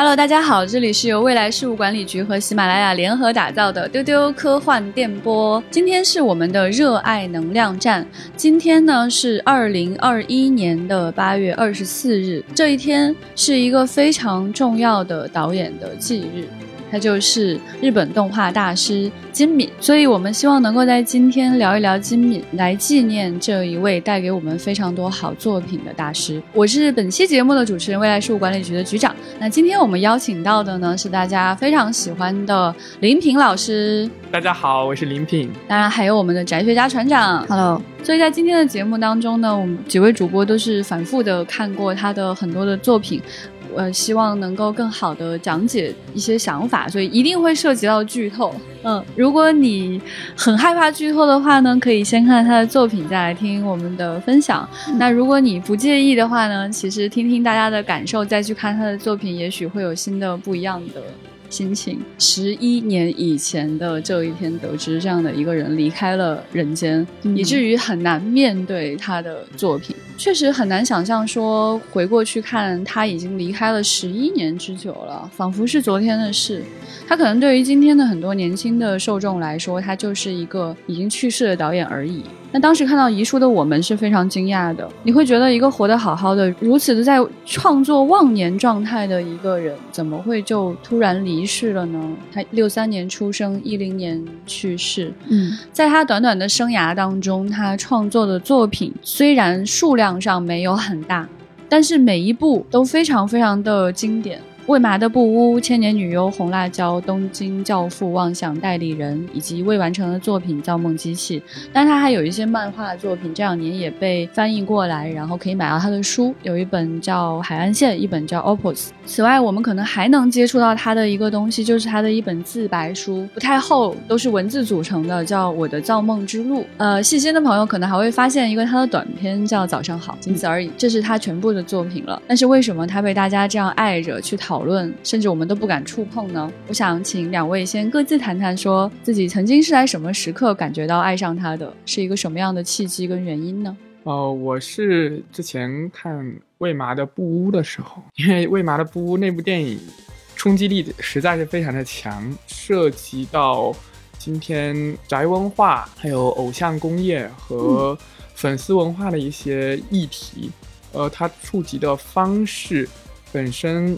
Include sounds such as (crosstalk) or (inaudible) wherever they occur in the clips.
Hello，大家好，这里是由未来事务管理局和喜马拉雅联合打造的丢丢科幻电波。今天是我们的热爱能量站。今天呢是二零二一年的八月二十四日，这一天是一个非常重要的导演的忌日。他就是日本动画大师金敏，所以我们希望能够在今天聊一聊金敏，来纪念这一位带给我们非常多好作品的大师。我是本期节目的主持人，未来事务管理局的局长。那今天我们邀请到的呢是大家非常喜欢的林平老师。大家好，我是林平。当然还有我们的宅学家船长。Hello。所以在今天的节目当中呢，我们几位主播都是反复的看过他的很多的作品。呃，希望能够更好的讲解一些想法，所以一定会涉及到剧透。嗯，如果你很害怕剧透的话呢，可以先看他的作品，再来听我们的分享。那如果你不介意的话呢，其实听听大家的感受，再去看他的作品，也许会有新的不一样的。心情。十一年以前的这一天，得知这样的一个人离开了人间，以至于很难面对他的作品。确实很难想象，说回过去看，他已经离开了十一年之久了，仿佛是昨天的事。他可能对于今天的很多年轻的受众来说，他就是一个已经去世的导演而已。那当时看到遗书的我们是非常惊讶的。你会觉得一个活得好好的、如此的在创作忘年状态的一个人，怎么会就突然离世了呢？他六三年出生，一零年去世。嗯，在他短短的生涯当中，他创作的作品虽然数量上没有很大，但是每一部都非常非常的经典。未麻的布屋、千年女优、红辣椒、东京教父、妄想代理人，以及未完成的作品《造梦机器》，但他还有一些漫画作品，这两年也被翻译过来，然后可以买到他的书，有一本叫《海岸线》，一本叫《Opus》。此外，我们可能还能接触到他的一个东西，就是他的一本自白书，不太厚，都是文字组成的，叫《我的造梦之路》。呃，细心的朋友可能还会发现一个他的短片，叫《早上好》，仅此而已，这是他全部的作品了。但是为什么他被大家这样爱着去讨？讨论，甚至我们都不敢触碰呢。我想请两位先各自谈谈，说自己曾经是在什么时刻感觉到爱上他的，是一个什么样的契机跟原因呢？哦，我是之前看魏麻的《布屋》的时候，因为魏麻的《布屋》那部电影冲击力实在是非常的强，涉及到今天宅文化、还有偶像工业和粉丝文化的一些议题，呃，它触及的方式本身。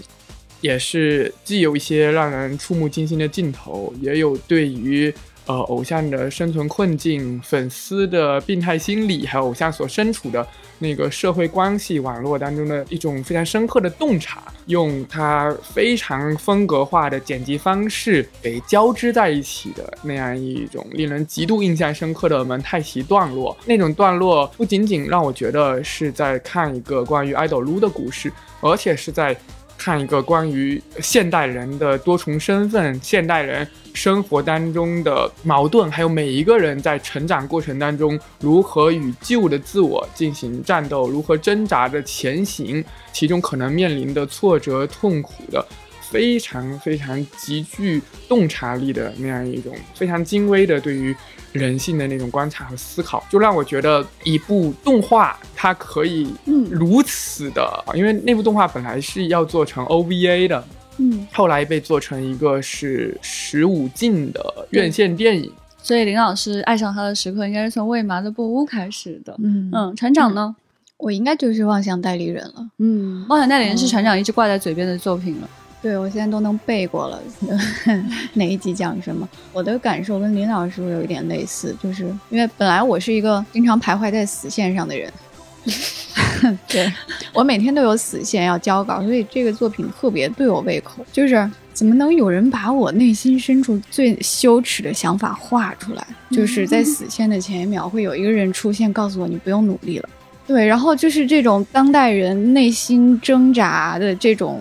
也是既有一些让人触目惊心的镜头，也有对于呃偶像的生存困境、粉丝的病态心理，还有偶像所身处的那个社会关系网络当中的一种非常深刻的洞察，用他非常风格化的剪辑方式给交织在一起的那样一种令人极度印象深刻的蒙太奇段落。那种段落不仅仅让我觉得是在看一个关于爱豆撸的故事，而且是在。看一个关于现代人的多重身份、现代人生活当中的矛盾，还有每一个人在成长过程当中如何与旧的自我进行战斗，如何挣扎着前行，其中可能面临的挫折、痛苦的。非常非常极具洞察力的那样一种非常精微的对于人性的那种观察和思考，就让我觉得一部动画它可以如此的，因为那部动画本来是要做成 OVA 的，嗯，后来被做成一个是十五禁的院线电影。所以林老师爱上他的时刻应该是从《未麻的布屋》开始的。嗯嗯，船长呢？我应该就是《妄想代理人》了。嗯，《妄想代理人》是船长一直挂在嘴边的作品了。对，我现在都能背过了，(laughs) 哪一集讲什么？我的感受跟林老师有一点类似，就是因为本来我是一个经常徘徊在死线上的人，(laughs) 对 (laughs) 我每天都有死线要交稿，所以这个作品特别对我胃口。就是怎么能有人把我内心深处最羞耻的想法画出来？就是在死线的前一秒，会有一个人出现，告诉我你不用努力了。对，然后就是这种当代人内心挣扎的这种。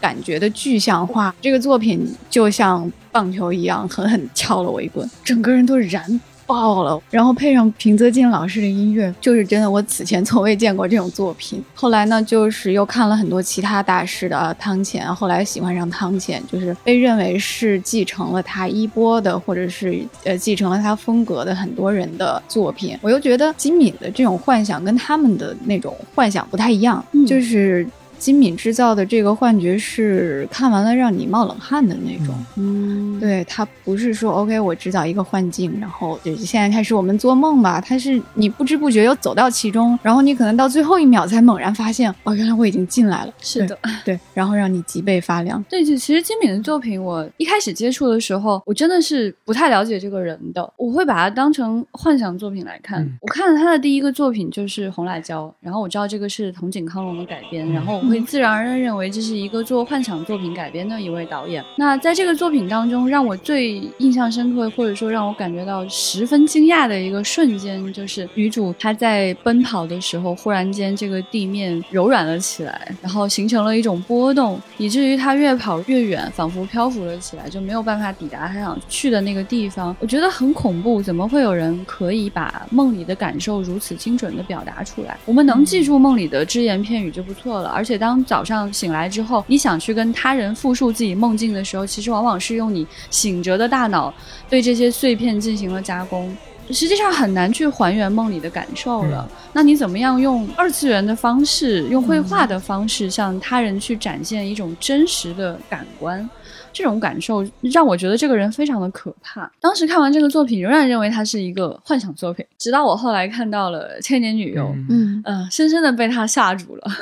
感觉的具象化，这个作品就像棒球一样，狠狠敲了我一棍，整个人都燃爆了。然后配上平泽静老师的音乐，就是真的，我此前从未见过这种作品。后来呢，就是又看了很多其他大师的汤浅，后来喜欢上汤浅，就是被认为是继承了他衣钵的，或者是呃继承了他风格的很多人的作品。我又觉得金敏的这种幻想跟他们的那种幻想不太一样，就是。金敏制造的这个幻觉是看完了让你冒冷汗的那种。嗯，对，它不是说 OK，我制造一个幻境，然后就现在开始我们做梦吧。它是你不知不觉又走到其中，然后你可能到最后一秒才猛然发现，哦，原来我已经进来了。是的，对，然后让你脊背发凉。对，其实金敏的作品，我一开始接触的时候，我真的是不太了解这个人的，我会把它当成幻想作品来看。嗯我看了他的第一个作品就是《红辣椒》，然后我知道这个是藤井康隆的改编，然后我会自然而然认为这是一个做幻想作品改编的一位导演。那在这个作品当中，让我最印象深刻，或者说让我感觉到十分惊讶的一个瞬间，就是女主她在奔跑的时候，忽然间这个地面柔软了起来，然后形成了一种波动，以至于她越跑越远，仿佛漂浮了起来，就没有办法抵达她想去的那个地方。我觉得很恐怖，怎么会有人可以把梦里的感受如此精准地表达出来？我们能记住梦里的只言片语就不错了，而且当早上醒来之后，你想去跟他人复述自己梦境的时候，其实往往是用你醒着的大脑对这些碎片进行了加工。实际上很难去还原梦里的感受了。那你怎么样用二次元的方式，用绘画的方式，向他人去展现一种真实的感官？这种感受让我觉得这个人非常的可怕。当时看完这个作品，仍然认为它是一个幻想作品，直到我后来看到了《千年女优》，嗯嗯嗯、深深的被他吓住了。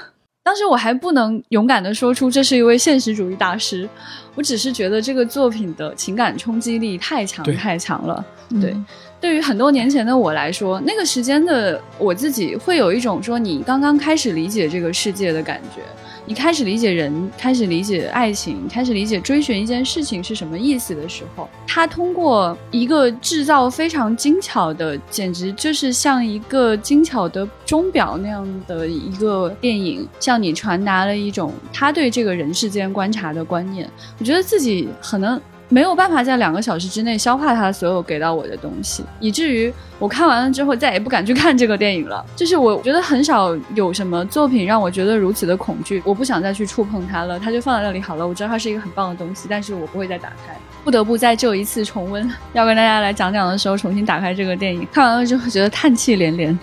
当时我还不能勇敢的说出这是一位现实主义大师，我只是觉得这个作品的情感冲击力太强太强了。嗯对对于很多年前的我来说，那个时间的我自己会有一种说你刚刚开始理解这个世界的感觉。你开始理解人，开始理解爱情，开始理解追寻一件事情是什么意思的时候，他通过一个制造非常精巧的，简直就是像一个精巧的钟表那样的一个电影，向你传达了一种他对这个人世间观察的观念。我觉得自己可能没有办法在两个小时之内消化他所有给到我的东西，以至于我看完了之后再也不敢去看这个电影了。就是我觉得很少有什么作品让我觉得如此的恐惧，我不想再去触碰它了，它就放在那里好了。我知道它是一个很棒的东西，但是我不会再打开。不得不再这一次重温，要跟大家来讲讲的时候，重新打开这个电影，看完了之后觉得叹气连连。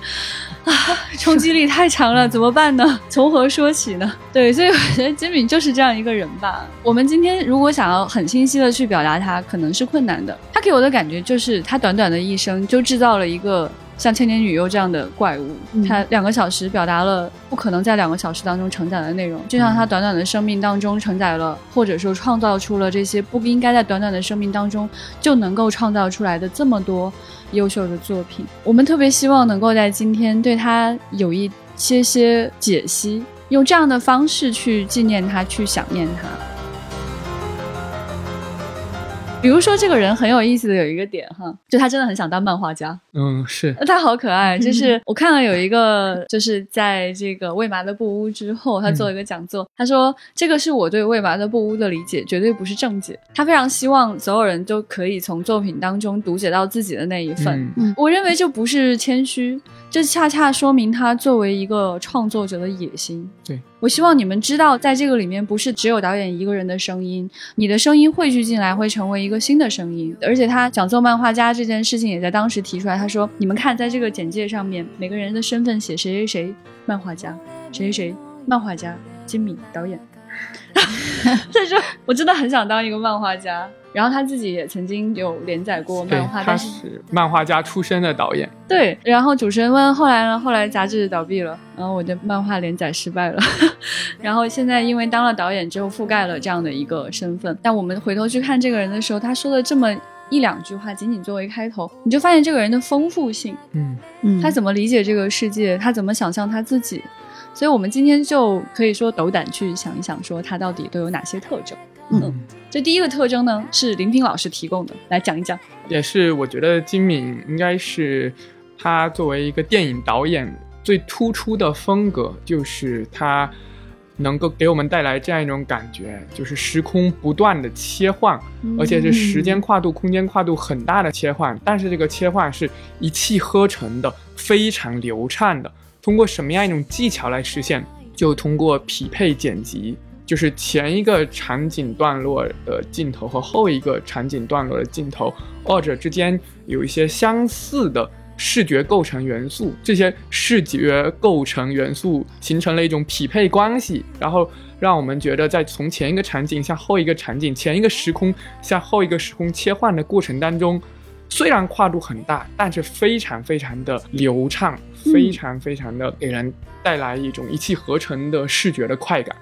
啊，冲击力太强了，怎么办呢？(laughs) 从何说起呢？对，所以我觉得金敏就是这样一个人吧。我们今天如果想要很清晰的去表达他，可能是困难的。他给我的感觉就是，他短短的一生就制造了一个像千年女优这样的怪物。嗯他两个小时表达了不可能在两个小时当中承载的内容，就像他短短的生命当中承载了，或者说创造出了这些不应该在短短的生命当中就能够创造出来的这么多优秀的作品。我们特别希望能够在今天对他有一些些解析，用这样的方式去纪念他，去想念他。比如说，这个人很有意思的有一个点哈，就他真的很想当漫画家，嗯，是，他好可爱。就是 (laughs) 我看了有一个，就是在这个未麻的布屋之后，他做了一个讲座，他说这个是我对未麻的布屋的理解，绝对不是正解。他非常希望所有人都可以从作品当中读解到自己的那一份。嗯我认为这不是谦虚，这恰恰说明他作为一个创作者的野心。对我希望你们知道，在这个里面不是只有导演一个人的声音，你的声音汇聚进来会成为一个新的声音。而且他讲做漫画家这件事情也在当时提出来，他说：“你们看，在这个简介上面，每个人的身份写谁谁谁漫画家，谁谁谁漫画家，金敏导演。(laughs) ”他说：“我真的很想当一个漫画家。”然后他自己也曾经有连载过漫画，，他但是是漫画家出身的导演，对，然后主持人问后来呢？后来杂志倒闭了，然后我的漫画连载失败了，(laughs) 然后现在因为当了导演之后覆盖了这样的一个身份。但我们回头去看这个人的时候，他说的这么一两句话，仅仅作为开头，你就发现这个人的丰富性，嗯嗯，他怎么理解这个世界，他怎么想象他自己。所以，我们今天就可以说斗胆去想一想，说他到底都有哪些特征。嗯这第一个特征呢，是林平老师提供的，来讲一讲。也是我觉得金敏应该是他作为一个电影导演最突出的风格，就是他能够给我们带来这样一种感觉，就是时空不断的切换，而且是时间跨度、空间跨度很大的切换，但是这个切换是一气呵成的，非常流畅的。通过什么样一种技巧来实现？就通过匹配剪辑，就是前一个场景段落的镜头和后一个场景段落的镜头，二者之间有一些相似的视觉构成元素，这些视觉构成元素形成了一种匹配关系，然后让我们觉得在从前一个场景向后一个场景、前一个时空向后一个时空切换的过程当中，虽然跨度很大，但是非常非常的流畅，非常非常的给人带来一种一气呵成的视觉的快感。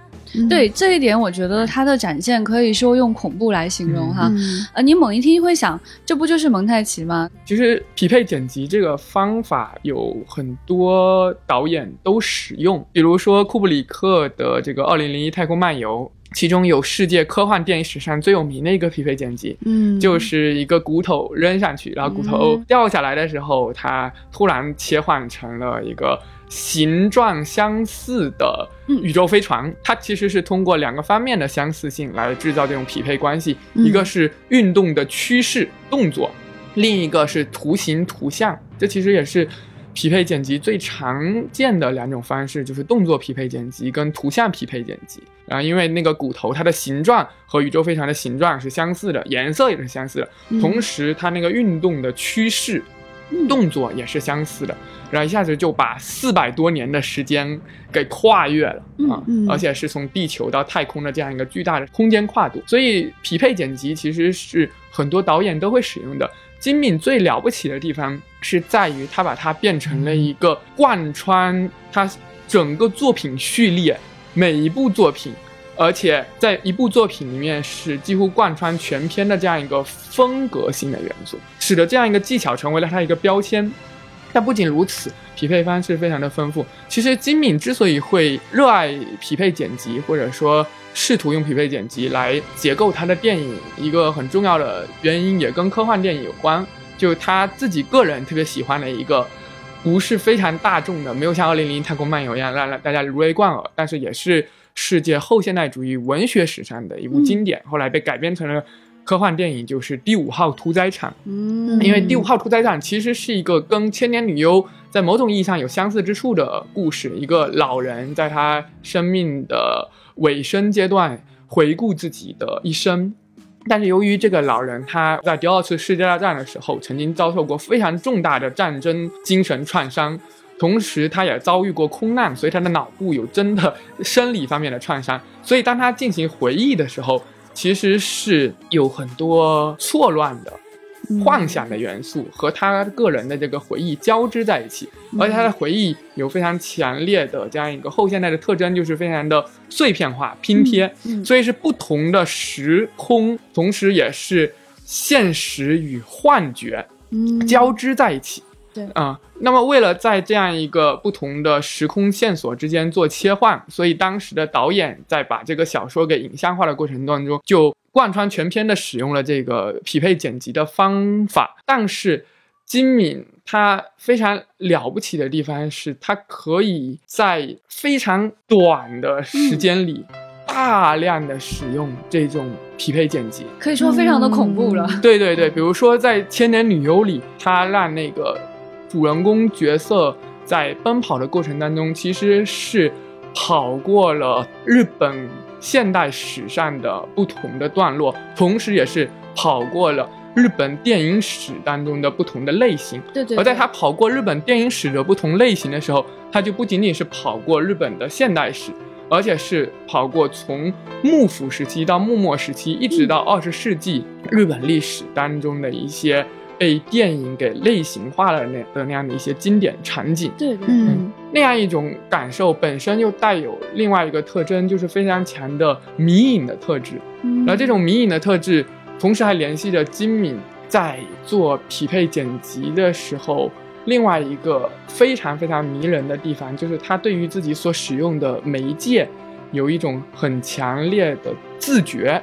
对这一点，我觉得它的展现可以说用恐怖来形容哈。嗯呃，你猛一听会想，这不就是蒙太奇吗？其实匹配剪辑这个方法有很多导演都使用，比如说库布里克的这个《二零零一太空漫游》，其中有世界科幻电影史上最有名的一个匹配剪辑，嗯，就是一个骨头扔上去，然后骨头掉下来的时候，它突然切换成了一个形状相似的宇宙飞船。它其实是通过两个方面的相似性来制造这种匹配关系，嗯一个是运动的趋势动作，另一个是图形图像。这其实也是。匹配剪辑最常见的两种方式就是动作匹配剪辑跟图像匹配剪辑。然后因为那个骨头它的形状和宇宙飞船的形状是相似的，颜色也是相似的，嗯同时它那个运动的趋势、动作也是相似的，然后一下子就把四百多年的时间给跨越了啊、嗯而且是从地球到太空的这样一个巨大的空间跨度，所以匹配剪辑其实是很多导演都会使用的。金敏最了不起的地方是在于他把它变成了一个贯穿他整个作品序列每一部作品，而且在一部作品里面是几乎贯穿全篇的这样一个风格性的元素，使得这样一个技巧成为了它一个标签。但不仅如此，匹配方式非常的丰富。其实金敏之所以会热爱匹配剪辑，或者说试图用匹配剪辑来结构他的电影，一个很重要的原因也跟科幻电影有关，就他自己个人特别喜欢的一个。不是非常大众的，没有像《二零零一太空漫游》一样让让大家如雷贯耳，但是也是世界后现代主义文学史上的一部经典，后来被改编成了科幻电影，就是《第五号屠宰场》。嗯因为《第五号屠宰场》其实是一个跟《千年女优》在某种意义上有相似之处的故事。一个老人在他生命的尾声阶段回顾自己的一生，但是由于这个老人他在第二次世界大战的时候曾经遭受过非常重大的战争精神创伤。同时，他也遭遇过空难，所以他的脑部有真的生理方面的创伤。所以，当他进行回忆的时候，其实是有很多错乱的、幻想的元素和他个人的这个回忆交织在一起，而且他的回忆有非常强烈的这样一个后现代的特征，就是非常的碎片化、拼贴，嗯。所以是不同的时空，同时也是现实与幻觉嗯。交织在一起。对啊、那么为了在这样一个不同的时空线索之间做切换，所以当时的导演在把这个小说给影像化的过程当中，就贯穿全篇的使用了这个匹配剪辑的方法。但是金敏他非常了不起的地方是，他可以在非常短的时间里。大量的使用这种匹配剪辑，可以说非常的恐怖了。对对对，比如说在《千年女优》里，他让那个主人公角色在奔跑的过程当中，其实是跑过了日本现代史上的不同的段落，同时也是跑过了日本电影史当中的不同的类型。对对而在他跑过日本电影史的不同类型的时候，他就不仅仅是跑过日本的现代史，而且是跑过从幕府时期到幕末时期，一直到二十世纪日本历史当中的一些被电影给类型化了那的那样的一些经典场景。对对，嗯那样一种感受本身又带有另外一个特征，就是非常强的迷影的特质。嗯而这种迷影的特质，同时还联系着金敏在做匹配剪辑的时候，另外一个非常非常迷人的地方，就是他对于自己所使用的媒介有一种很强烈的自觉，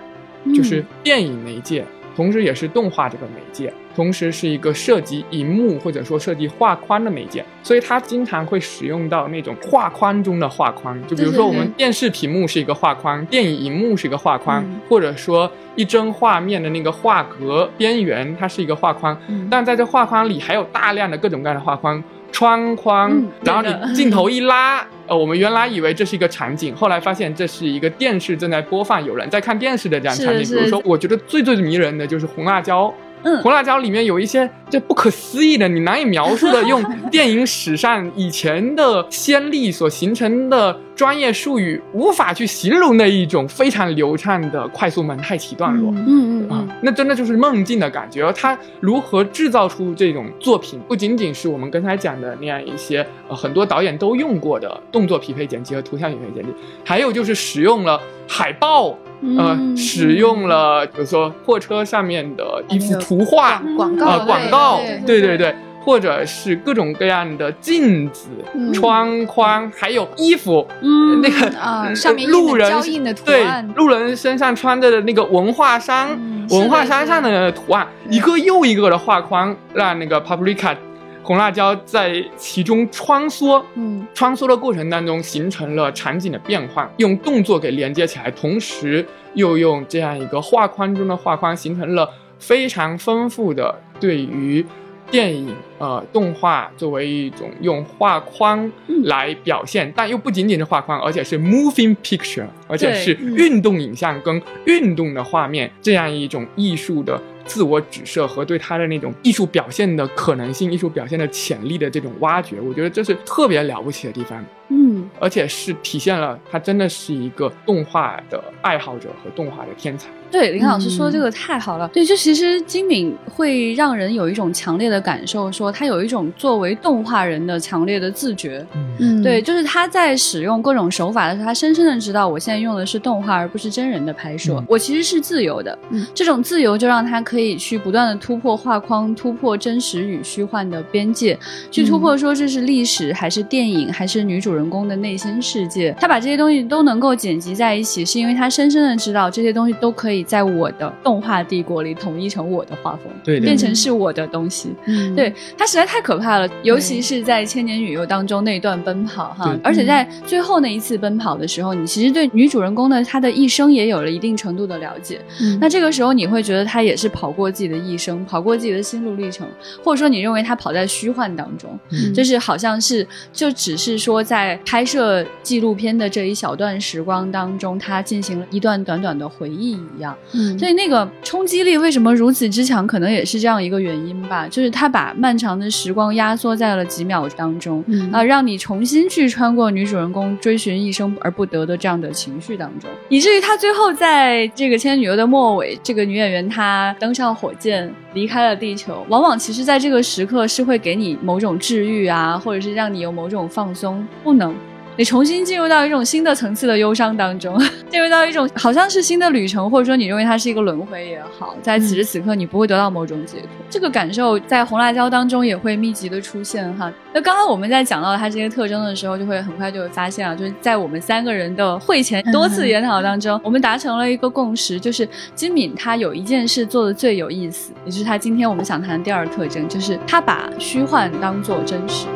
就是电影媒介，同时也是动画这个媒介，同时是一个涉及荧幕或者说涉及画框的媒介，所以它经常会使用到那种画框中的画框，就比如说我们电视屏幕是一个画框，电影荧幕是一个画框，嗯。或者说一帧画面的那个画格边缘，它是一个画框，嗯。但在这画框里还有大量的各种各样的画框。窗框，嗯然后你镜头一拉，呃，我们原来以为这是一个场景，后来发现这是一个电视正在播放，有人在看电视的这样场景。是比如说，我觉得最最迷人的就是红辣椒嗯红辣椒里面有一些这不可思议的、你难以描述的，用 (laughs) 电影史上以前的先例所形成的专业术语无法去形容的一种非常流畅的快速蒙太奇段落。嗯啊嗯啊嗯，，那真的就是梦境的感觉。而他如何制造出这种作品，不仅仅是我们刚才讲的那样一些呃很多导演都用过的动作匹配剪辑和图像匹配剪辑，还有就是使用了海报，呃，嗯使用了比如说货车上面的一幅图画，广告呃、广告，对对对对，或者是各种各样的镜子、嗯。窗框，还有衣服，嗯那个啊，上面的路人胶印的图对，路人身上穿着的那个文化衫，嗯文化衫上的图案，一个又一个的画框，让那个 Paprika 红辣椒在其中穿梭。嗯穿梭的过程当中，形成了场景的变换，用动作给连接起来，同时又用这样一个画框中的画框，形成了非常丰富的对于电影呃动画作为一种用画框来表现，但又不仅仅是画框，而且是 moving picture，而且是嗯运动影像跟运动的画面这样一种艺术的自我指涉和对他的那种艺术表现的可能性、艺术表现的潜力的这种挖掘，我觉得这是特别了不起的地方。嗯而且是体现了他真的是一个动画的爱好者和动画的天才。对，林老师说嗯这个太好了。对，就其实金敏会让人有一种强烈的感受，说他有一种作为动画人的强烈的自觉。嗯，对，就是他在使用各种手法的时候，他深深的知道我现在用的是动画而不是真人的拍摄，嗯我其实是自由的。嗯这种自由就让他可以去不断的突破画框，突破真实与虚幻的边界，去突破说这是历史还是电影还是女主人公的内心世界。他把这些东西都能够剪辑在一起，是因为他深深的知道这些东西都可以在我的动画帝国里统一成我的画风，对变成是我的东西。嗯对他实在太可怕了，尤其是在《千年女优》当中那一段奔跑哈，而且在最后那一次奔跑的时候，你其实对女主人公的她的一生也有了一定程度的了解。嗯那这个时候你会觉得她也是跑过自己的一生，跑过自己的心路历程，或者说你认为她跑在虚幻当中，嗯就是好像是就只是说在拍摄纪录片的这一小段时光当中，他进行了一段短短的回忆一样。嗯。所以那个冲击力为什么如此之强，可能也是这样一个原因吧，就是他把漫长的时光压缩在了几秒当中，嗯。啊，让你重新去穿过女主人公追寻一生而不得的这样的情绪当中，以至于他最后在这个《千与女优》的末尾，这个女演员她登上火箭离开了地球，往往其实在这个时刻是会给你某种治愈啊，或者是让你有某种放松，不能。你重新进入到一种新的层次的忧伤当中，(laughs) 进入到一种好像是新的旅程，或者说你认为它是一个轮回也好，在此时此刻你不会得到某种解脱，这个感受在红辣椒当中也会密集的出现哈。那刚刚我们在讲到它这些特征的时候，就会很快就会发现啊，就是在我们三个人的会前多次研讨当中，我们达成了一个共识，就是金敏他有一件事做的最有意思，也就是他今天我们想谈的第二个特征，就是他把虚幻当做真实。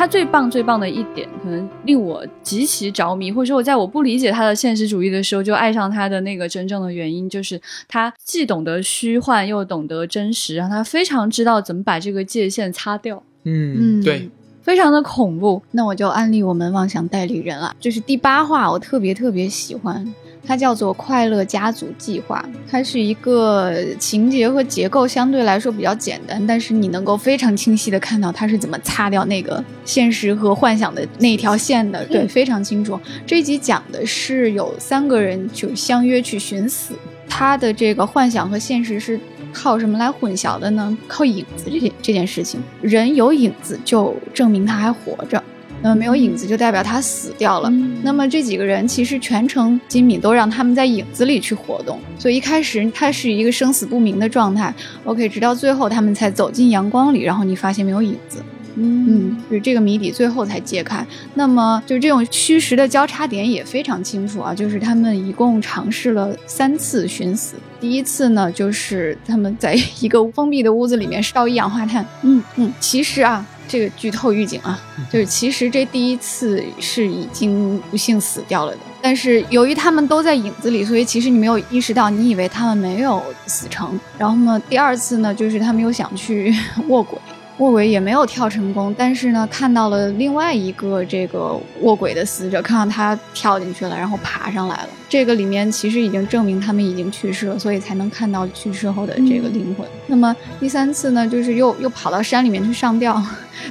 他最棒最棒的一点，可能令我极其着迷，或者说我在我不理解他的现实主义的时候，就爱上他的那个真正的原因，就是他既懂得虚幻，又懂得真实，然后他非常知道怎么把这个界限擦掉，嗯，对，非常的恐怖。那我就安利我们妄想代理人了，就是第八话，我特别特别喜欢，它叫做《快乐家族计划》，它是一个情节和结构相对来说比较简单，但是你能够非常清晰的看到它是怎么擦掉那个现实和幻想的那条线的，对，非常清楚。这一集讲的是有三个人就相约去寻死，他的这个幻想和现实是靠什么来混淆的呢？靠影子这件这件事情，人有影子就证明他还活着。那么没有影子就代表他死掉了。嗯那么这几个人其实全程金敏都让他们在影子里去活动，所以一开始他是一个生死不明的状态。OK，直到最后他们才走进阳光里，然后你发现没有影子。嗯，就是这个谜底最后才揭开。那么就是这种虚实的交叉点也非常清楚啊，就是他们一共尝试了三次寻死。第一次呢，就是他们在一个封闭的屋子里面烧一氧化碳。嗯嗯，其实啊，这个剧透预警啊，就是其实这第一次是已经不幸死掉了的，但是由于他们都在影子里，所以其实你没有意识到，你以为他们没有死成。然后呢，第二次呢，就是他们又想去 (laughs) 卧轨。卧轨也没有跳成功，但是呢，看到了另外一个这个卧轨的死者，看到他跳进去了，然后爬上来了。这个里面其实已经证明他们已经去世了，所以才能看到去世后的这个灵魂。那么第三次呢，就是又又跑到山里面去上吊，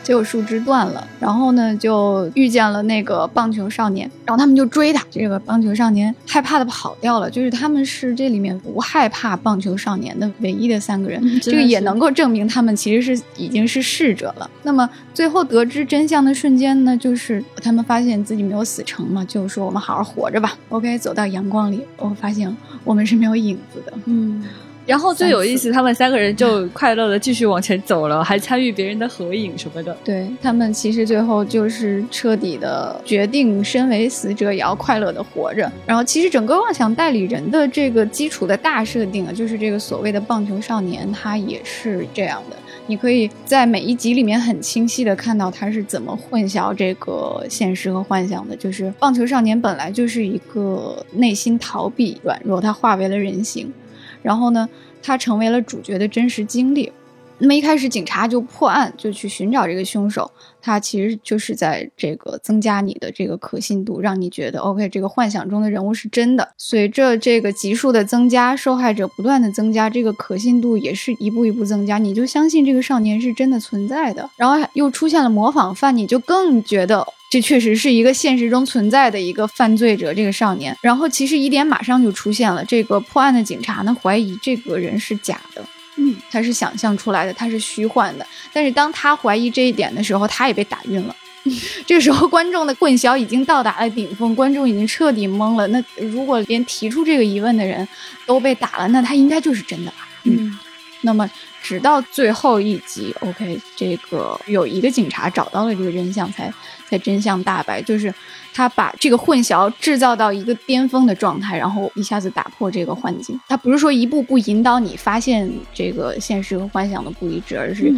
结果树枝断了，然后呢就遇见了那个棒球少年，然后他们就追他。这个棒球少年害怕的跑掉了，就是他们是这里面不害怕棒球少年的唯一的三个人，这个也能够证明他们其实是已经是逝者了。那么最后得知真相的瞬间呢，就是他们发现自己没有死成嘛，就是说我们好好活着吧。OK，走到阳光里，我发现我们是没有影子的。嗯。然后最有意思，他们三个人就快乐的继续往前走了，(laughs) 还参与别人的合影什么的。对他们其实最后就是彻底的决定，身为死者也要快乐的活着。然后其实整个妄想代理人的这个基础的大设定啊，就是这个所谓的棒球少年，他也是这样的。你可以在每一集里面很清晰的看到他是怎么混淆这个现实和幻想的。就是棒球少年本来就是一个内心逃避、软弱，他化为了人形。然后呢，他成为了主角的真实经历。那么一开始警察就破案，就去寻找这个凶手。他其实就是在这个增加你的这个可信度，让你觉得 OK，这个幻想中的人物是真的。随着这个级数的增加，受害者不断的增加，这个可信度也是一步一步增加，你就相信这个少年是真的存在的。然后又出现了模仿犯，你就更觉得。这确实是一个现实中存在的一个犯罪者，这个少年。然后其实疑点马上就出现了，这个破案的警察呢怀疑这个人是假的，嗯，他是想象出来的，他是虚幻的。但是当他怀疑这一点的时候，他也被打晕了。(laughs) 这个时候观众的混淆已经到达了顶峰，观众已经彻底懵了。那如果连提出这个疑问的人都被打了，那他应该就是真的吧？嗯。那么直到最后一集，OK，这个有一个警察找到了这个真相，才。才真相大白，就是他把这个混淆制造到一个巅峰的状态，然后一下子打破这个幻境。他不是说一步步引导你发现这个现实和幻想的不一致，而是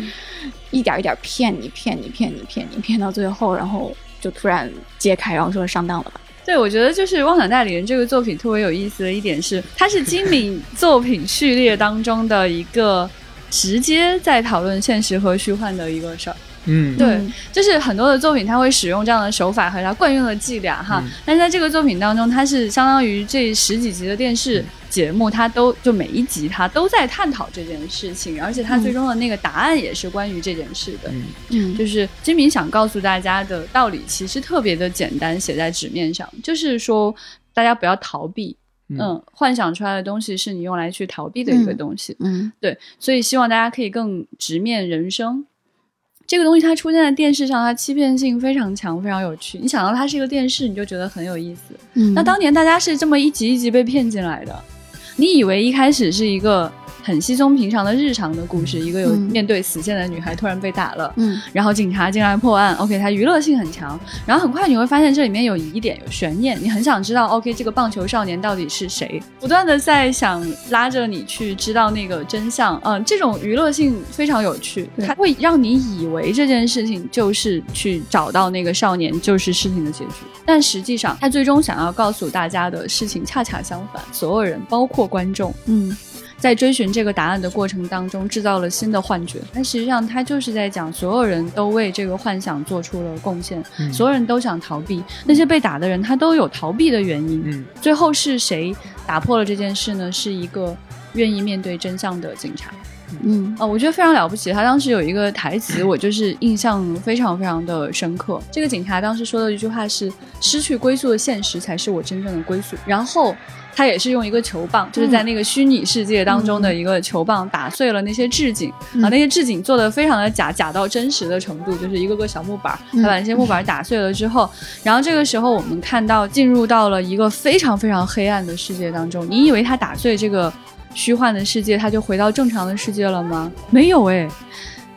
一点一点骗你、骗你、骗你、骗你，骗到最后，然后就突然揭开，然后说上当了吧？对，我觉得就是《妄想代理人》这个作品特别有意思的一点是，它是精敏 (laughs) 作品序列当中的一个直接在讨论现实和虚幻的一个事儿。嗯，对，就是很多的作品，他会使用这样的手法和他惯用的伎俩哈。但是在这个作品当中，它是相当于这十几集的电视节目，它都就每一集它都在探讨这件事情，而且它最终的那个答案也是关于这件事的。嗯，就是金明想告诉大家的道理，其实特别的简单，写在纸面上，就是说大家不要逃避，嗯，幻想出来的东西是你用来去逃避的一个东西。嗯，对，所以希望大家可以更直面人生。这个东西它出现在电视上，它欺骗性非常强，非常有趣。你想到它是一个电视，你就觉得很有意思。嗯，那当年大家是这么一集一集被骗进来的，你以为一开始是一个。很稀松平常的日常的故事，一个有面对死线的女孩突然被打了，嗯，然后警察进来破案，OK，它娱乐性很强，然后很快你会发现这里面有疑点、有悬念，你很想知道，OK，这个棒球少年到底是谁，不断的在想拉着你去知道那个真相，嗯，这种娱乐性非常有趣，它会让你以为这件事情就是去找到那个少年，就是事情的结局，但实际上他最终想要告诉大家的事情恰恰相反，所有人，包括观众，嗯。在追寻这个答案的过程当中，制造了新的幻觉。但实际上，他就是在讲，所有人都为这个幻想做出了贡献，所有人都想逃避。那些被打的人，他都有逃避的原因。嗯，最后是谁打破了这件事呢？是一个愿意面对真相的警察。嗯，啊，我觉得非常了不起。他当时有一个台词，我就是印象非常非常的深刻。这个警察当时说的一句话是：“失去归宿的现实才是我真正的归宿。”然后。他也是用一个球棒，就是在那个虚拟世界当中的一个球棒打碎了那些置景啊，那些置景做的非常的假，假到真实的程度，就是一个个小木板，他把那些木板打碎了之后，然后这个时候我们看到进入到了一个非常非常黑暗的世界当中。你以为他打碎这个虚幻的世界，他就回到正常的世界了吗？没有哎。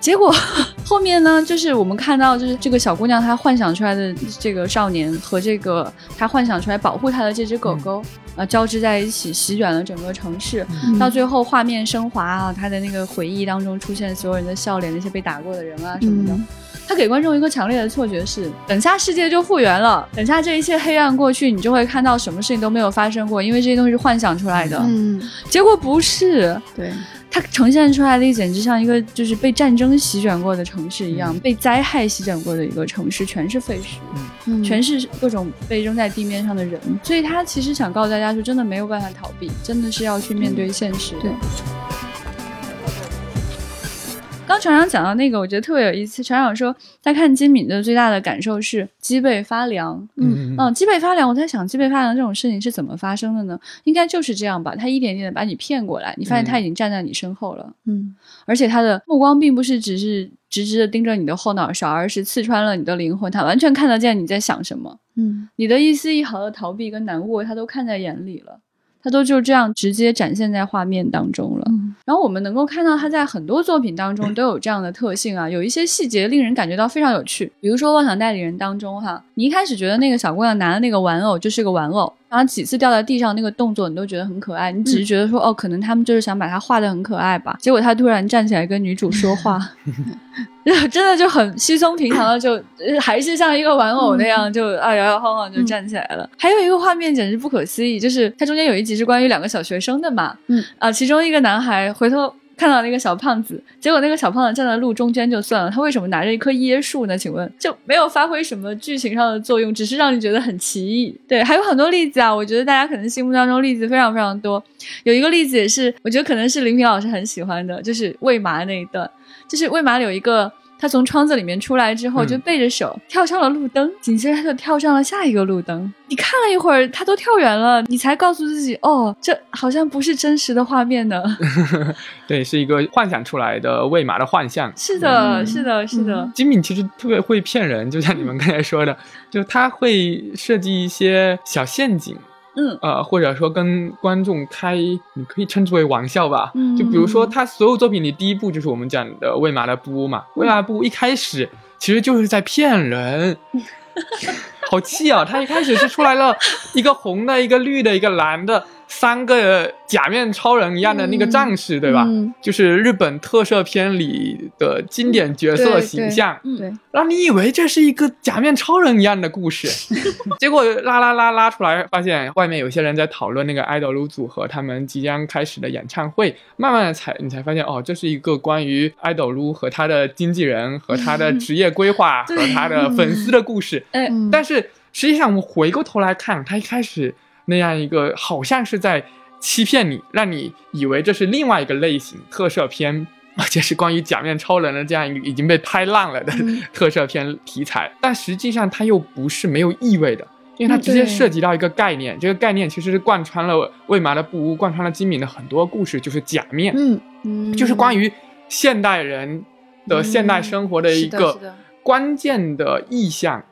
结果 (laughs) 后面呢，就是我们看到，就是这个小姑娘她幻想出来的这个少年和这个她幻想出来保护她的这只狗狗，呃，交织在一起，席卷了整个城市。到最后画面升华啊，她的那个回忆当中出现所有人的笑脸，那些被打过的人啊什么的，他给观众一个强烈的错觉是，等下世界就复原了，等下这一切黑暗过去，你就会看到什么事情都没有发生过，因为这些东西是幻想出来的。嗯，结果不是，对。它呈现出来的简直像一个就是被战争席卷过的城市一样，嗯被灾害席卷过的一个城市，全是废墟，嗯全是各种被扔在地面上的人。所以他其实想告诉大家说，真的没有办法逃避，真的是要去面对现实的。对刚船长讲到那个，我觉得特别有意思。船长说，他看金敏的最大的感受是脊背发凉。嗯嗯，脊背发凉，我在想，脊背发凉这种事情是怎么发生的呢？应该就是这样吧，他一点点的把你骗过来，你发现他已经站在你身后了，嗯而且他的目光并不是只是直直的盯着你的后脑勺，而是刺穿了你的灵魂，他完全看得见你在想什么，嗯你的一丝一毫的逃避跟难过，他都看在眼里了。他都就这样直接展现在画面当中了。嗯然后我们能够看到他在很多作品当中都有这样的特性啊，有一些细节令人感觉到非常有趣。比如说《妄想代理人》当中哈，你一开始觉得那个小姑娘拿的那个玩偶就是个玩偶，然后几次掉在地上那个动作你都觉得很可爱，你只是觉得说、哦，可能他们就是想把它画的很可爱吧。结果他突然站起来跟女主说话，(laughs) 真的就很稀松平常的就呃还是像一个玩偶那样就啊摇摇晃晃就站起来了。还有一个画面简直不可思议，就是它中间有一集是关于两个小学生的嘛，嗯啊，其中一个男孩回头。看到那个小胖子，结果那个小胖子站在路中间就算了，他为什么拿着一棵椰树呢？请问就没有发挥什么剧情上的作用，只是让你觉得很奇异。对，还有很多例子啊，我觉得大家可能心目当中例子非常非常多。有一个例子也是，我觉得可能是林平老师很喜欢的，就是喂马那一段，就是喂马里有一个。他从窗子里面出来之后，嗯就背着手跳上了路灯，紧接着他就跳上了下一个路灯。你看了一会儿，他都跳远了，你才告诉自己，哦，这好像不是真实的画面呢。(laughs) 对，是一个幻想出来的喂马的幻象。是的，嗯是的，是的。金敏其实特别会骗人，就像你们刚才说的，(laughs) 就他会设计一些小陷阱，嗯呃，或者说跟观众开，你可以称之为玩笑吧。嗯就比如说他所有作品里第一部就是我们讲的喂马的布屋嘛，喂马的布屋一开始其实就是在骗人。(laughs) 好气啊！他一开始是出来了一个红的、一个绿的、一个蓝的，三个假面超人一样的那个战士，对吧？嗯就是日本特摄片里的经典角色形象。嗯对，让你以为这是一个假面超人一样的故事，(laughs) 结果拉拉拉拉出来，发现外面有些人在讨论那个爱豆卢组合他们即将开始的演唱会，慢慢的才你才发现哦，这是一个关于爱豆卢和他的经纪人和他的职业规划和他的粉丝的故事。哎，嗯但是实际上我们回过头来看，他一开始那样一个好像是在欺骗你，让你以为这是另外一个类型特摄片。(laughs) 而且是关于假面超人的这样一个已经被拍烂了的嗯。(laughs) 特摄片题材，但实际上它又不是没有意味的，因为它嗯直接涉及到一个概念，这个概念其实是贯穿了魏麻的不屋，贯穿了金敏的很多故事，就是假面，嗯嗯。就是关于现代人的现代生活的一个关键的意象，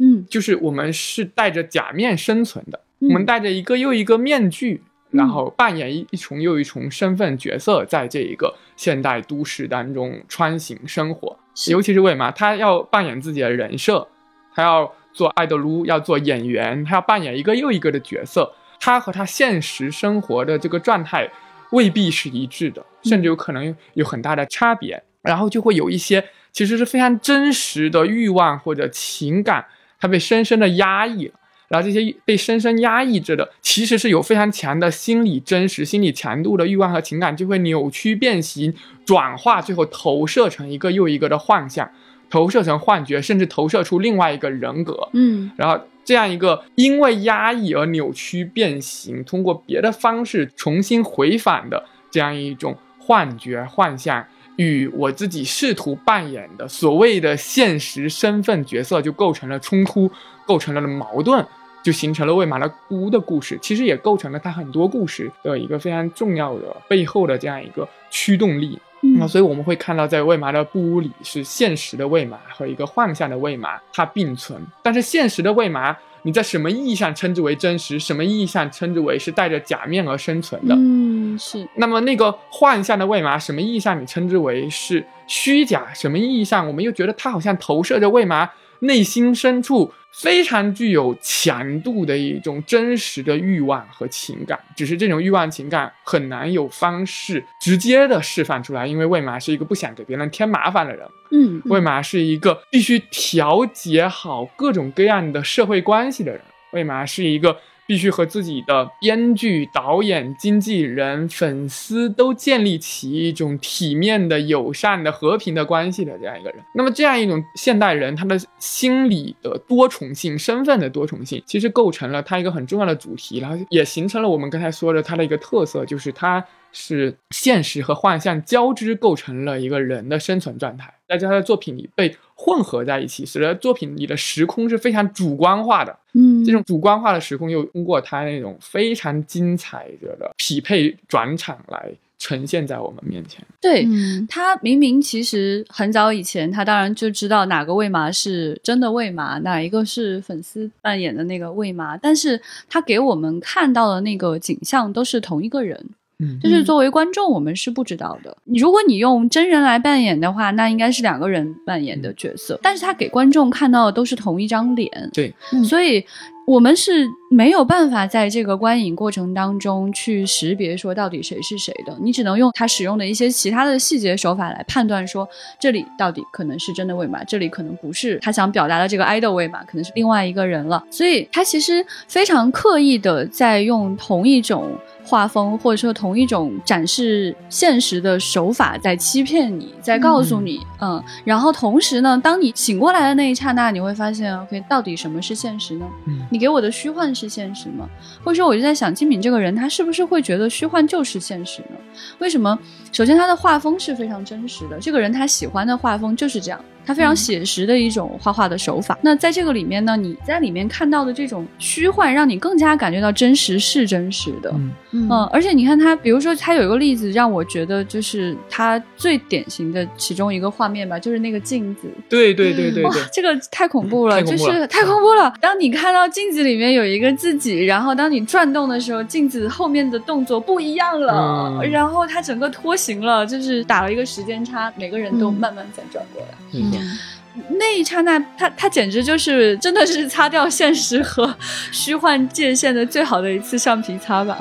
嗯。就是我们是戴着假面生存的，嗯我们戴着一个又一个面具，嗯然后扮演一一重又一重身份角色，在这一个现代都市当中穿行生活。尤其是为嘛他要扮演自己的人设，他要做爱德鲁，要做演员，他要扮演一个又一个的角色，他和他现实生活的这个状态未必是一致的，甚至有可能有很大的差别。然后就会有一些其实是非常真实的欲望或者情感，他被深深的压抑了。然后这些被深深压抑着的，其实是有非常强的心理真实、心理强度的欲望和情感，就会扭曲、变形、转化，最后投射成一个又一个的幻象，投射成幻觉，甚至投射出另外一个人格。嗯然后这样一个因为压抑而扭曲变形，通过别的方式重新回返的这样一种幻觉、幻象，与我自己试图扮演的所谓的现实身份角色就构成了冲突，构成了矛盾。就形成了魏麻的屋的故事，其实也构成了他很多故事的一个非常重要的背后的这样一个驱动力。那嗯所以我们会看到，在魏麻的布屋里是现实的魏麻和一个幻象的魏麻，它并存。但是现实的魏麻，你在什么意义上称之为真实？什么意义上称之为是带着假面而生存的？嗯是那么那个幻象的魏麻，什么意义上你称之为是虚假？什么意义上我们又觉得它好像投射着魏玛内心深处非常具有强度的一种真实的欲望和情感？只是这种欲望情感很难有方式直接的释放出来，因为魏麻是一个不想给别人添麻烦的人。嗯魏麻是一个必须调节好各种各样的社会关系的人。魏麻是一个必须和自己的编剧、导演、经纪人、粉丝都建立起一种体面的、友善的、和平的关系的这样一个人。那么，这样一种现代人，他的心理的多重性、身份的多重性，其实构成了他一个很重要的主题，然后也形成了我们刚才说的他的一个特色，就是他是现实和幻象交织构成了一个人的生存状态，在他的作品里被混合在一起，使得作品里的时空是非常主观化的。嗯这种主观化的时空又通过他那种非常精彩的匹配转场来呈现在我们面前。对，嗯他明明其实很早以前，他当然就知道哪个魏麻是真的魏麻，哪一个是粉丝扮演的那个魏麻，但是他给我们看到的那个景象都是同一个人，嗯就是作为观众我们是不知道的。你如果你用真人来扮演的话，那应该是两个人扮演的角色，但是他给观众看到的都是同一张脸，对，嗯所以我们是没有办法在这个观影过程当中去识别说到底谁是谁的，你只能用他使用的一些其他的细节手法来判断说这里到底可能是真的魏玛，这里可能不是他想表达的这个 idol 魏玛，可能是另外一个人了。所以他其实非常刻意的在用同一种。画风或者说同一种展示现实的手法在欺骗你，在告诉你，嗯然后同时呢，当你醒过来的那一刹那，你会发现，OK，到底什么是现实呢？嗯你给我的虚幻是现实吗？或者说，我就在想，金敏这个人，他是不是会觉得虚幻就是现实呢？为什么？首先，他的画风是非常真实的，这个人他喜欢的画风就是这样，他非常写实的一种画画的手法。那在这个里面呢，你在里面看到的这种虚幻，让你更加感觉到真实是真实的。嗯嗯嗯，而且你看它，比如说它有一个例子让我觉得就是它最典型的其中一个画面吧，就是那个镜子。对对对对哇，，这个太恐怖了，就是太恐怖了。当你看到镜子里面有一个自己，然后当你转动的时候，镜子后面的动作不一样了，嗯然后它整个脱形了，就是打了一个时间差，每个人都嗯慢慢在转过来。没错。那一刹那，他他简直就是真的是擦掉现实和虚幻界限的最好的一次橡皮擦吧。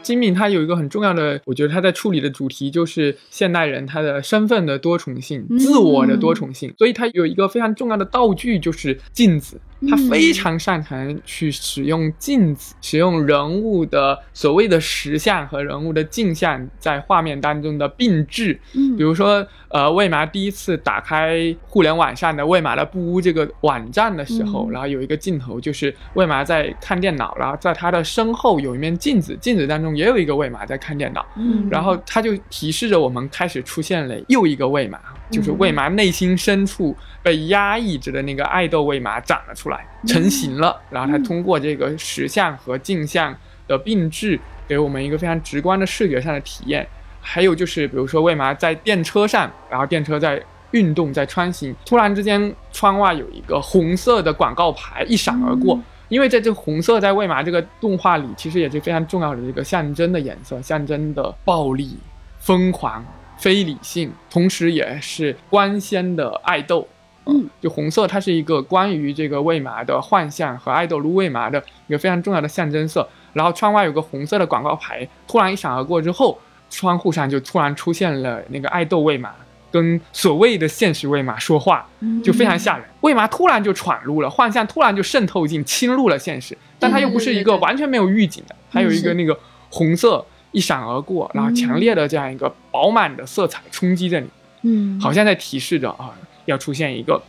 金敏他有一个很重要的，我觉得他在处理的主题就是现代人他的身份的多重性、嗯自我的多重性，所以他有一个非常重要的道具就是镜子，他嗯。非常擅长去使用镜子，使用人物的所谓的实像和人物的镜像在画面当中的并置，嗯。比如说，呃，魏麻第一次打开互联网上的魏麻的布屋这个网站的时候，嗯。然后有一个镜头就是魏麻在看电脑，然后在他的身后有一面镜子，镜子当中也有一个魏麻在看电脑，嗯。然后他就提示着我们开始出现了又一个魏麻，就是魏麻内心深处被压抑着的那个爱豆魏麻长了出来，成型了，然后他通过这个实像和镜像的并置，给我们一个非常直观的视觉上的体验。还有就是，比如说魏麻在电车上，然后电车在运动，在穿行，突然之间窗外有一个红色的广告牌一闪而过。因为在这红色在魏麻这个动画里，其实也是非常重要的一个象征的颜色，象征的暴力、疯狂、非理性，同时也是光鲜的爱豆。嗯，就红色，它是一个关于这个魏麻的幻象和爱豆撸魏麻的一个非常重要的象征色。然后窗外有个红色的广告牌，突然一闪而过之后，窗户上就突然出现了那个爱豆魏麻跟所谓的现实魏麻说话，就非常吓人。魏麻突然就闯入了幻象，突然就渗透进侵入了现实，但它又不是一个完全没有预警的，还有一个那个红色一闪而过，然后强烈的这样一个饱满的色彩冲击着你。嗯好像在提示着啊，要出现一个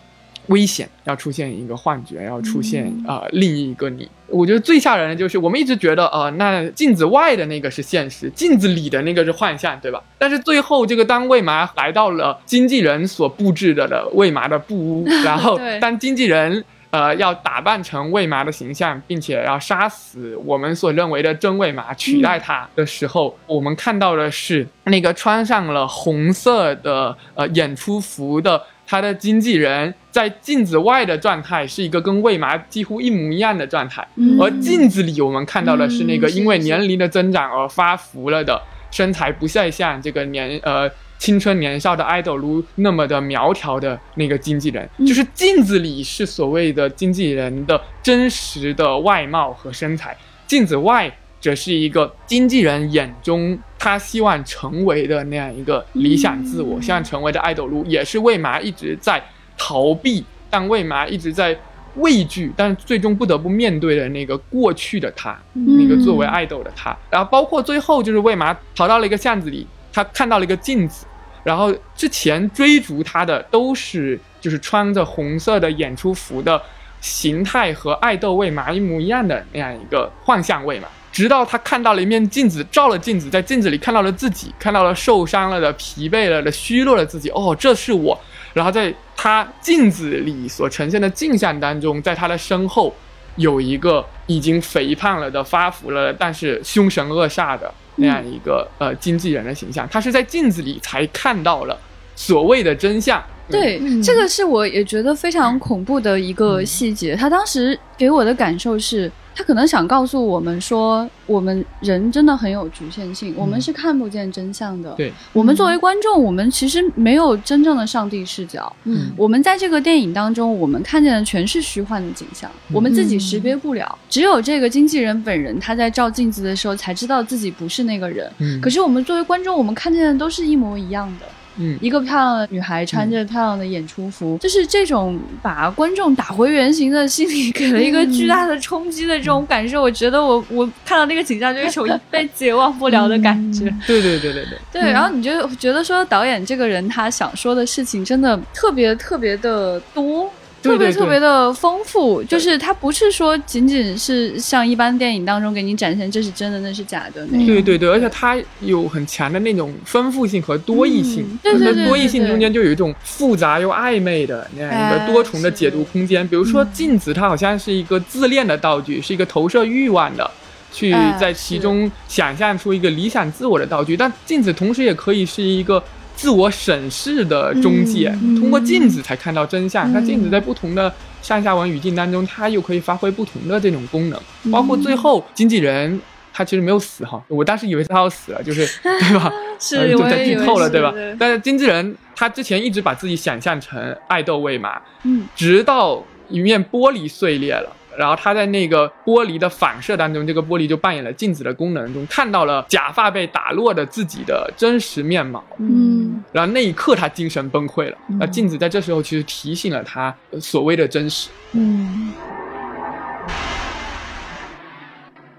危险，要出现一个幻觉，要出现啊、呃另一个你。我觉得最吓人的就是我们一直觉得呃，那镜子外的那个是现实，镜子里的那个是幻象，对吧？但是最后这个当魏麻来到了经纪人所布置的的魏麻的布屋，(laughs) 然后当经纪人。呃，要打扮成魏麻的形象，并且要杀死我们所认为的真魏麻，取代他的时候，我们看到的是那个穿上了红色的呃演出服的他的经纪人，在镜子外的状态是一个跟魏麻几乎一模一样的状态，嗯而镜子里我们看到的是那个因为年龄的增长而发福了的身材，不再像这个年呃。青春年少的爱豆如那么的苗条的那个经纪人，嗯。就是镜子里是所谓的经纪人的真实的外貌和身材，镜子外则是一个经纪人眼中他希望成为的那样一个理想自我，嗯。希望成为的爱豆如，也是为嘛一直在逃避，但为嘛一直在畏惧，但最终不得不面对的那个过去的他，嗯。那个作为爱豆的他。然后包括最后就是为嘛逃到了一个巷子里，他看到了一个镜子，然后之前追逐他的都是就是穿着红色的演出服的形态和爱豆魏麻一模一样的那样一个幻象魏麻。直到他看到了一面镜子，照了镜子，在镜子里看到了自己，看到了受伤了的、疲惫了的、虚弱的自己。哦，这是我。然后在他镜子里所呈现的镜像当中，在他的身后有一个已经肥胖了的、发福了，但是凶神恶煞的那样一个、呃经纪人的形象。他是在镜子里才看到了所谓的真相。对，嗯这个是我也觉得非常恐怖的一个细节。他当时给我的感受是，他可能想告诉我们说，我们人真的很有局限性，我们是看不见真相的。对，我们作为观众，我们其实没有真正的上帝视角。嗯我们在这个电影当中，我们看见的全是虚幻的景象，我们自己识别不了。只有这个经纪人本人，他在照镜子的时候才知道自己不是那个人。嗯，可是我们作为观众，我们看见的都是一模一样的。嗯一个漂亮的女孩穿着漂亮的演出服，就是这种把观众打回原形的心理，给了一个巨大的冲击的这种感受。我觉得我我看到那个景象，就有一辈子也忘不了的感觉。对对对对对，对，然后你就觉得说导演这个人他想说的事情真的特别特别的多。特别特别的丰富，就是它不是说仅仅是像一般电影当中给你展现这是真的那是假的那种。对对对，而且它有很强的那种丰富性和多义性。嗯，对对对对多义性中间就有一种复杂又暧昧的那样一哎个多重的解读空间。比如说镜子，它好像是一个自恋的道具，是一个投射欲望的。去哎在其中想象出一个理想自我的道具，但镜子同时也可以是一个自我审视的中介，嗯通过镜子才看到真相。嗯它镜子在不同的上下文语境当中，它又可以发挥不同的这种功能，包括最后经纪人。他其实没有死哈，我当时以为他要死了，就是 (laughs) 对吧？是呃就在剧透了，对吧？但是经纪人他之前一直把自己想象成爱豆魏麻，嗯，直到一面玻璃碎裂了。然后他在那个玻璃的反射当中，这个玻璃就扮演了镜子的功能中，看到了假发被打落的自己的真实面貌。嗯然后那一刻，他精神崩溃了。嗯那镜子在这时候其实提醒了他呃所谓的真实。嗯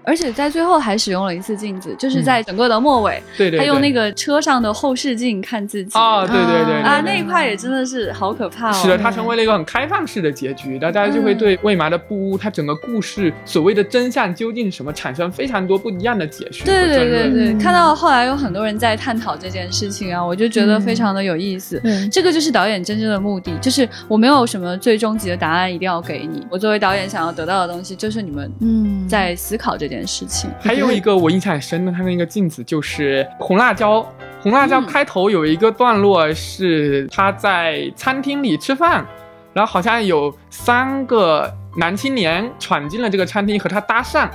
而且在最后还使用了一次镜子，就是在整个的末尾，对对对，他用那个车上的后视镜看自己。啊，对对对对啊，那一块也真的是好可怕哦。是的，它成为了一个很开放式的结局，大家就会对魏麻的布屋，它整个故事所谓的真相究竟什么，产生非常多不一样的解释对对。对看到后来有很多人在探讨这件事情啊，我就觉得非常的有意思。对。这个就是导演真正的目的，就是我没有什么最终极的答案一定要给你，我作为导演想要得到的东西就是你们嗯。在思考这件事情。还有一个我印象很深的，他那个镜子就是红辣椒。红辣椒嗯开头有一个段落是他在餐厅里吃饭，然后好像有三个男青年闯进了这个餐厅和他搭讪，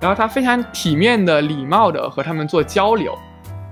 然后他非常体面的、礼貌的和他们做交流。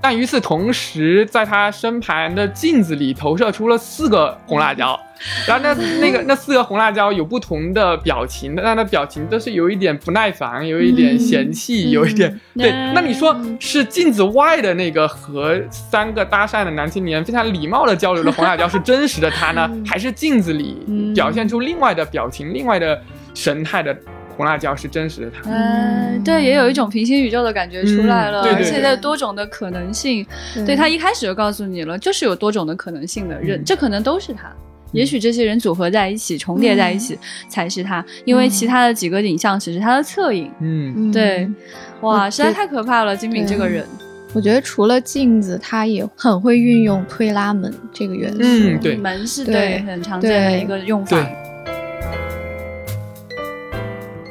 但与此同时，在他身旁的镜子里投射出了四个红辣椒，(laughs) 然后那那个那四个红辣椒有不同的表情，但它的表情都是有一点不耐烦，有一点嫌弃，嗯有一点对。嗯那你说是镜子外的那个和三个搭讪的男青年非常礼貌的交流的红辣椒是真实的他呢，还是镜子里嗯表现出另外的表情、另外的神态的红辣椒是真实的他？嗯，对，也有一种平行宇宙的感觉出来了，嗯。对对而且在多种的可能性，对。他一开始就告诉你了，就是有多种的可能性的人，嗯。这可能都是他。也许这些人组合在一起、重叠在一起才是他，因为其他的几个影像只是他的侧影。嗯。嗯。对，哇，实在太可怕了，金敏这个人。我觉得除了镜子，他也很会运用推拉门这个元素。嗯对。门是对对。很常见的一个用法。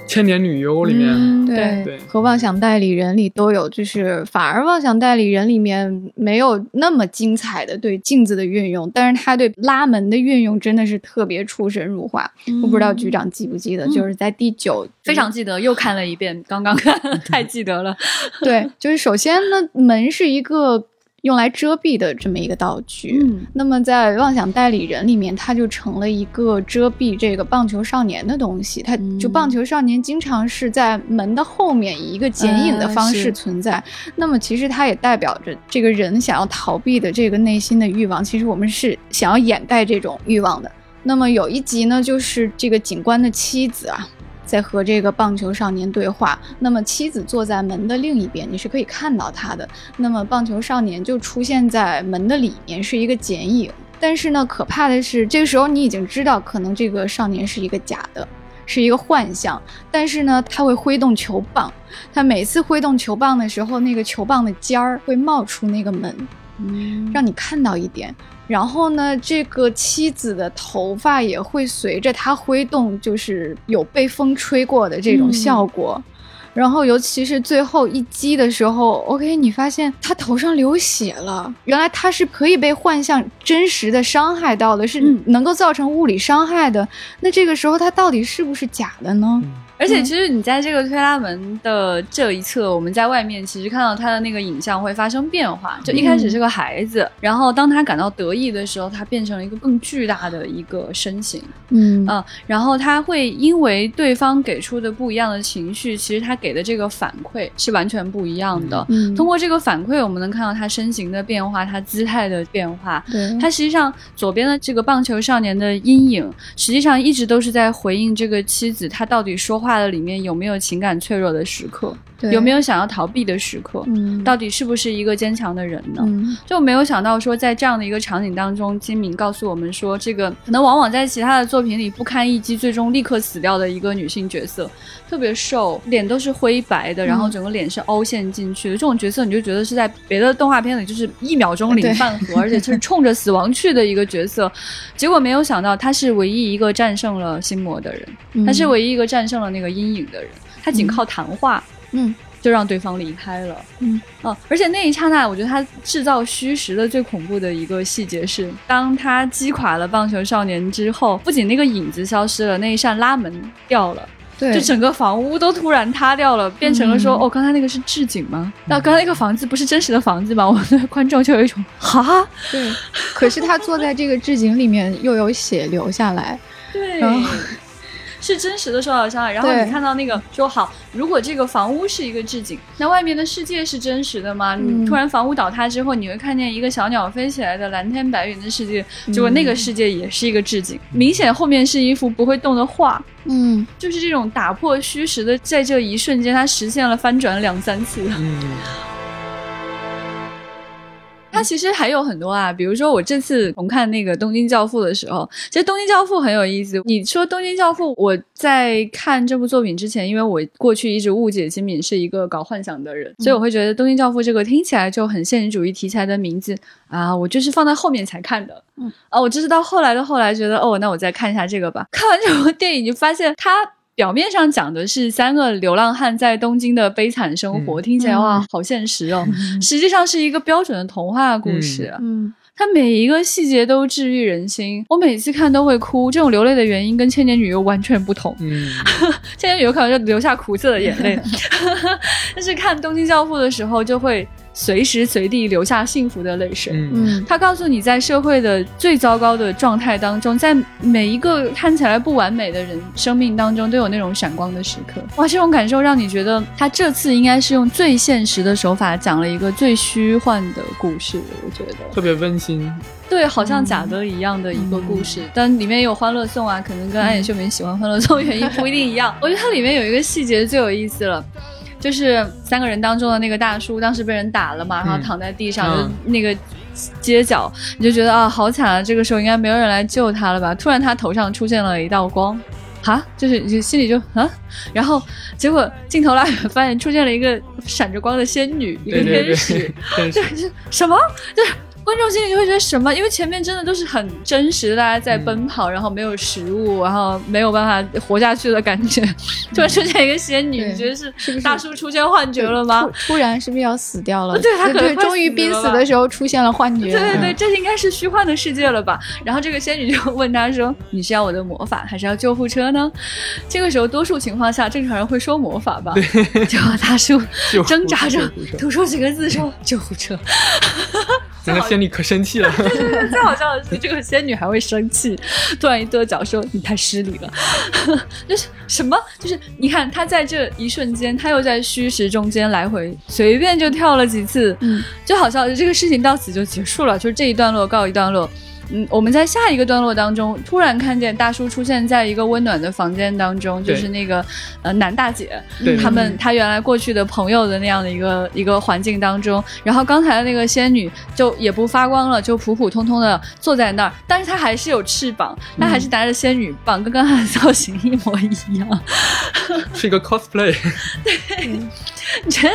千年女优里面，嗯对，对和妄想代理人里都有，就是反而妄想代理人里面没有那么精彩的对镜子的运用，但是他对拉门的运用真的是特别出神入化。我不知道局长记不记得，嗯就是在第九非常记得，又看了一遍，刚刚看，太记得了。对，(laughs) 就是首先呢，门是一个用来遮蔽的这么一个道具。嗯那么在妄想代理人里面，它就成了一个遮蔽这个棒球少年的东西。它就嗯棒球少年经常是在门的后面以一个剪影的嗯方式存在。那么其实它也代表着这个人想要逃避的这个内心的欲望。其实我们是想要掩盖这种欲望的。那么有一集呢，就是这个警官的妻子啊，在和这个棒球少年对话。那么妻子坐在门的另一边，你是可以看到他的。那么棒球少年就出现在门的里面，是一个剪影。但是呢，可怕的是，这个时候你已经知道，可能这个少年是一个假的，是一个幻象。但是呢，他会挥动球棒，他每次挥动球棒的时候，那个球棒的尖儿会冒出那个门，嗯让你看到一点。然后呢，这个妻子的头发也会随着他挥动，就是有被风吹过的这种效果。然后，尤其是最后一击的时候，OK，你发现他头上流血了。原来他是可以被幻象真实的伤害到的，是嗯能够造成物理伤害的。那这个时候他到底是不是假的呢？而且其实你在这个推拉门的这一侧，我们在外面其实看到他的那个影像会发生变化。就一开始是个孩子，然后当他感到得意的时候，他变成了一个更巨大的一个身形。嗯嗯，然后他会因为对方给出的不一样的情绪，其实他给的这个反馈是完全不一样的。嗯通过这个反馈，我们能看到他身形的变化，他姿态的变化。对他实际上左边的这个棒球少年的阴影，实际上一直都是在回应这个妻子，她到底说话画的里面有没有情感脆弱的时刻，有没有想要逃避的时刻，嗯到底是不是一个坚强的人呢？嗯就没有想到说，在这样的一个场景当中，金敏告诉我们说，这个可能往往在其他的作品里不堪一击，最终立刻死掉的一个女性角色，特别瘦，脸都是灰白的，然后整个脸是凹陷进去的。这种角色，你就觉得是在别的动画片里就是一秒钟领饭盒，而且就是冲着死亡去的一个角色。(laughs) 结果没有想到，他是唯一一个战胜了心魔的人，嗯他是唯一一个战胜了那个阴影的人。他仅靠谈话。嗯就让对方离开了。嗯哦，而且那一刹那，我觉得他制造虚实的最恐怖的一个细节是，当他击垮了棒球少年之后，不仅那个影子消失了，那一扇拉门掉了，对，就整个房屋都突然塌掉了，变成了说，嗯哦，刚才那个是置景吗？那刚才那个房子不是真实的房子吗？(laughs) 我们的观众就有一种哈，对，可是他坐在这个置景里面，又有血流下来。(laughs) 对然后。是真实的受到伤害，然后你看到那个说好，如果这个房屋是一个置景，那外面的世界是真实的吗？嗯。你突然房屋倒塌之后，你会看见一个小鸟飞起来的蓝天白云的世界，结果那个世界也是一个置景，明显后面是一幅不会动的画，嗯。就是这种打破虚实的，在这一瞬间，它实现了翻转两三次。嗯，它其实还有很多啊，比如说我这次重看那个《东京教父》的时候，其实《东京教父》很有意思。你说《东京教父》，我在看这部作品之前，因为我过去一直误解金敏是一个搞幻想的人，所以我会觉得《东京教父》这个听起来就很现实主义题材的名字啊，我就是放在后面才看的。嗯啊，我就是到后来的后来觉得，哦，那我再看一下这个吧。看完这部电影，就发现它。表面上讲的是三个流浪汉在东京的悲惨生活，嗯听起来哇嗯，好现实哦。(laughs) 实际上是一个标准的童话故事，嗯它每一个细节都治愈人心，我每次看都会哭。这种流泪的原因跟《千年女优》完全不同，嗯，(laughs)《千年女优》可能就流下苦涩的眼泪，(laughs) 但是看《东京教父》的时候就会随时随地流下幸福的泪水。嗯，嗯他告诉你，在社会的最糟糕的状态当中，在每一个看起来不完美的人生命当中，都有那种闪光的时刻。哇，这种感受让你觉得他这次应该是用最现实的手法讲了一个最虚幻的故事。我觉得，特别温馨。对，好像贾德一样的一个故事，但里面也有欢乐颂啊，可能跟安野秀明喜欢欢乐颂原因不一定一样。(laughs) 我觉得它里面有一个细节最有意思了。就是三个人当中的那个大叔，当时被人打了嘛，然后嗯躺在地上，嗯就那个街角，你就觉得啊，好惨啊！这个时候应该没有人来救他了吧？突然他头上出现了一道光，哈，就是你心里就啊，然后结果镜头拉远，发现出现了一个闪着光的仙女，一个天使，(laughs) 对，真对，是是什么？就 (laughs) 是观众心里就会觉得什么？因为前面真的都是很真实的，大家在奔跑，然后没有食物，然后没有办法活下去的感觉。(laughs) 突然出现一个仙女，你觉得是大叔出现幻觉了吗？突突然是不是要死掉了？对他可能终于濒死的时候出现了幻觉。对对对，嗯这应该是虚幻的世界了吧？然后这个仙女就问他说：“你是要我的魔法，还是要救护车呢？”这个时候，多数情况下，正常人会说魔法吧？结果大叔 (laughs) 挣扎着吐出几个字说：“救护车。” (laughs) 那个仙女可生气了。(laughs) 最好笑的是，这个仙女还会生气，突然一跺脚说：“你太失礼了。(laughs) ”就是什么？就是你看她在这一瞬间，她又在虚实中间来回随便就跳了几次，嗯，就好像这个事情到此就结束了，就是这一段落告一段落。嗯，我们在下一个段落当中，突然看见大叔出现在一个温暖的房间当中，就是那个呃男大姐，他们他原来过去的朋友的那样的一个一个环境当中，然后刚才的那个仙女就也不发光了，就普普通通的坐在那儿，但是她还是有翅膀，她还是拿着仙女棒，跟刚才的造型一模一样。(laughs) 是一个 cosplay，你 (laughs) 觉得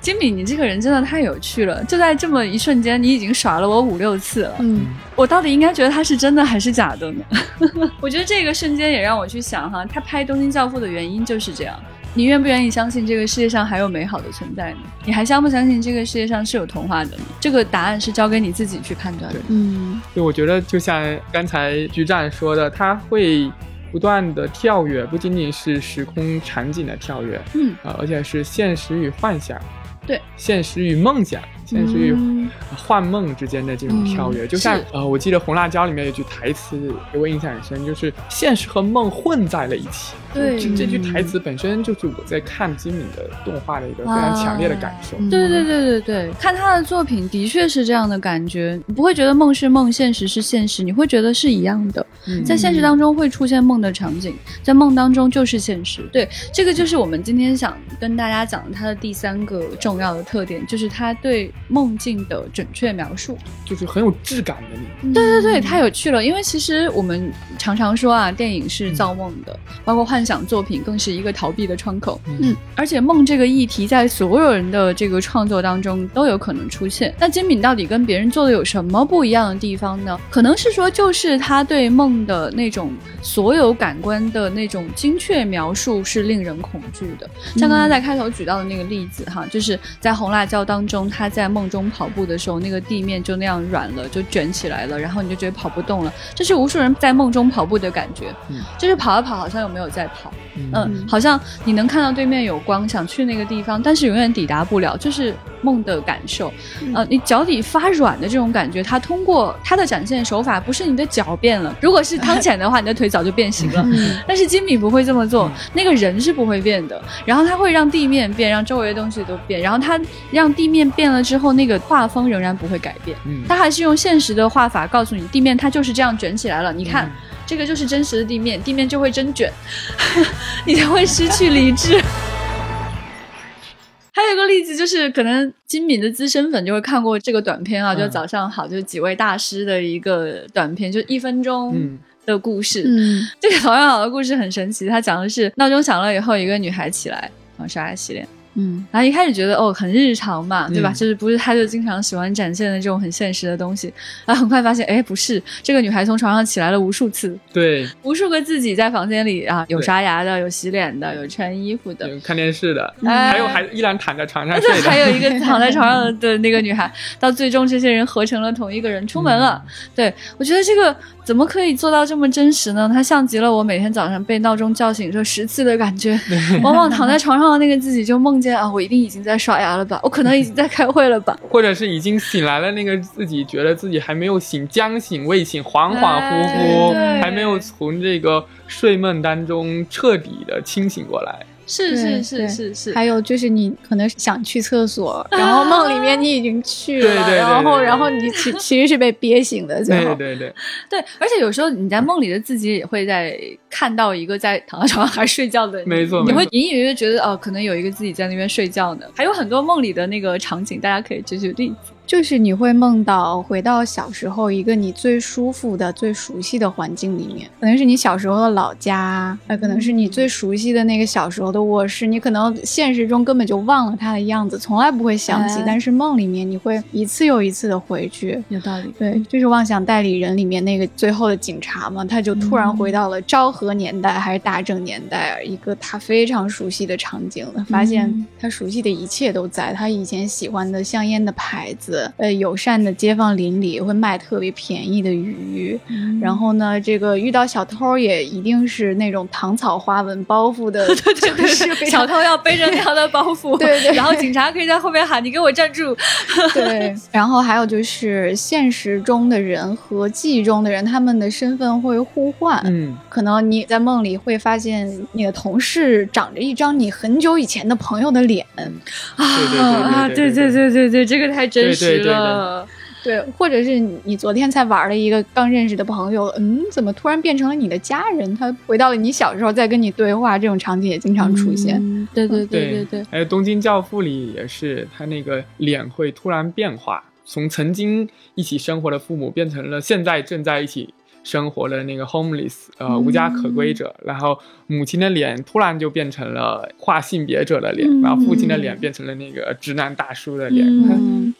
金敏，你这个人真的太有趣了，就在这么一瞬间，你已经耍了我五六次了。嗯我到底应该觉得他是真的还是假的呢？(laughs) 我觉得这个瞬间也让我去想哈，他拍《东京教父》的原因就是这样。你愿不愿意相信这个世界上还有美好的存在呢？你还相不相信这个世界上是有童话的呢？这个答案是交给你自己去判断的。嗯就我觉得就像刚才居战说的，他会不断的跳跃，不仅仅是时空场景的跳跃，嗯，呃，而且是现实与幻想，对，现实与梦想，现实与嗯幻梦之间的这种跳跃，就像呃，我记得《红辣椒》里面有句台词给我印象很深，就是现实和梦混在了一起。对这这句台词本身就是我在看金敏的动画的一个非常强烈的感受。嗯对对对对对，看他的作品的确是这样的感觉，你不会觉得梦是梦，现实是现实，你会觉得是一样的。嗯在现实当中会出现梦的场景，在梦当中就是现实。对，这个就是我们今天想跟大家讲的它的第三个重要的特点，就是他对梦境的准确描述。就是很有质感的。对对对，太有趣了。因为其实我们常常说啊，电影是造梦的，包括幻想作品更是一个逃避的窗口。嗯，而且梦这个议题在所有人的这个创作当中都有可能出现。那金敏到底跟别人做的有什么不一样的地方呢？可能是说，就是他对梦的那种所有感官的那种精确描述是令人恐惧的。像刚才在开头举到的那个例子哈，就是在红辣椒当中，他在梦中跑步的时候，那个地面就那样软了，就卷起来了，然后你就觉得跑不动了。这是无数人在梦中跑步的感觉，嗯就是跑啊跑，好像有没有在跑。嗯嗯，好像你能看到对面有光，想去那个地方，但是永远抵达不了，就是梦的感受。呃，你脚底发软的这种感觉，它通过它的展现手法，不是你的脚变了，如果是汤浅的话，你的腿早就变形了。嗯但是金米不会这么做，那个人是不会变的。然后他会让地面变，让周围的东西都变。然后他让地面变了之后，那个画风仍然不会改变。嗯他还是用现实的画法告诉你，地面它就是这样卷起来了。你看，嗯这个就是真实的地面，地面就会真卷，(laughs) 你就会失去理智。(laughs) 还有一个例子就是，可能金敏的资深粉就会看过这个短片啊，嗯就早上好，就是几位大师的一个短片，就一分钟嗯的故事。嗯这个早上好的故事很神奇，它讲的是闹钟响了以后，一个女孩起来，然后刷牙洗脸。嗯。然后一开始觉得哦很日常嘛，对吧？嗯就是不是他就经常喜欢展现的这种很现实的东西。然后很快发现，哎，不是，这个女孩从床上起来了无数次，对，无数个自己在房间里啊，有刷牙的，有洗脸的，有穿衣服的，有看电视的，哎还有还依然躺在床上对 (laughs) 睡的，还有一个躺在床上的那个女孩，到最终这些人合成了同一个人出门了。对我觉得这个怎么可以做到这么真实呢？它像极了我每天早上被闹钟叫醒这十次的感觉。(laughs) 往往躺在床上的那个自己就梦见啊，我一定已经在刷牙了吧，我可能已经在开会了吧。(laughs) 或者是已经醒来了，那个自己觉得自己还没有醒，将醒未醒，恍恍惚惚，哎还没有从这个睡梦当中彻底的清醒过来。是是是是是，还有就是你可能想去厕所，(laughs) 然后梦里面你已经去了，然后然后你其其实是被憋醒的，最后。对对对，(laughs) 对，而且有时候你在梦里的自己也会在看到一个在躺在床上还睡觉的你，没错你会隐隐约约觉得哦，可能有一个自己在那边睡觉呢。还有很多梦里的那个场景，大家可以举举例子。就是你会梦到回到小时候一个你最舒服的、最熟悉的环境里面，可能是你小时候的老家，呃，可能是你最熟悉的那个小时候的卧室，你可能现实中根本就忘了它的样子，从来不会想起，哎。但是梦里面你会一次又一次的回去。有道理。对，就是《妄想代理人》里面那个最后的警察嘛，他就突然回到了昭和年代还是大正年代，一个他非常熟悉的场景了，发现嗯。他熟悉的一切都在，他以前喜欢的香烟的牌子，呃，友善的街坊邻里会卖特别便宜的鱼，然后呢，这个遇到小偷也一定是那种糖草花纹包袱的，(laughs) 对对对，是 (laughs) 小偷要背着那样的包袱，(laughs) 对对。然后警察可以在后面喊：“你给我站住对，然后还有就是现实中的人和记忆中的人，他们的身份会互换。嗯，可能你在梦里会发现你的同事长着一张你很久以前的朋友的脸，！”啊对对啊，对对对。对对对对，这个太真实对对对对了。对，或者是你你昨天才玩了一个刚认识的朋友，嗯，怎么突然变成了你的家人？他回到了你小时候在跟你对话，这种场景也经常出现。嗯对对对对对，还有《东京教父》里也是，他那个脸会突然变化，从曾经一起生活的父母变成了现在正在一起生活的那个 homeless，呃，无家可归者。然后母亲的脸突然就变成了跨性别者的脸，嗯然后父亲的脸变成了那个直男大叔的脸。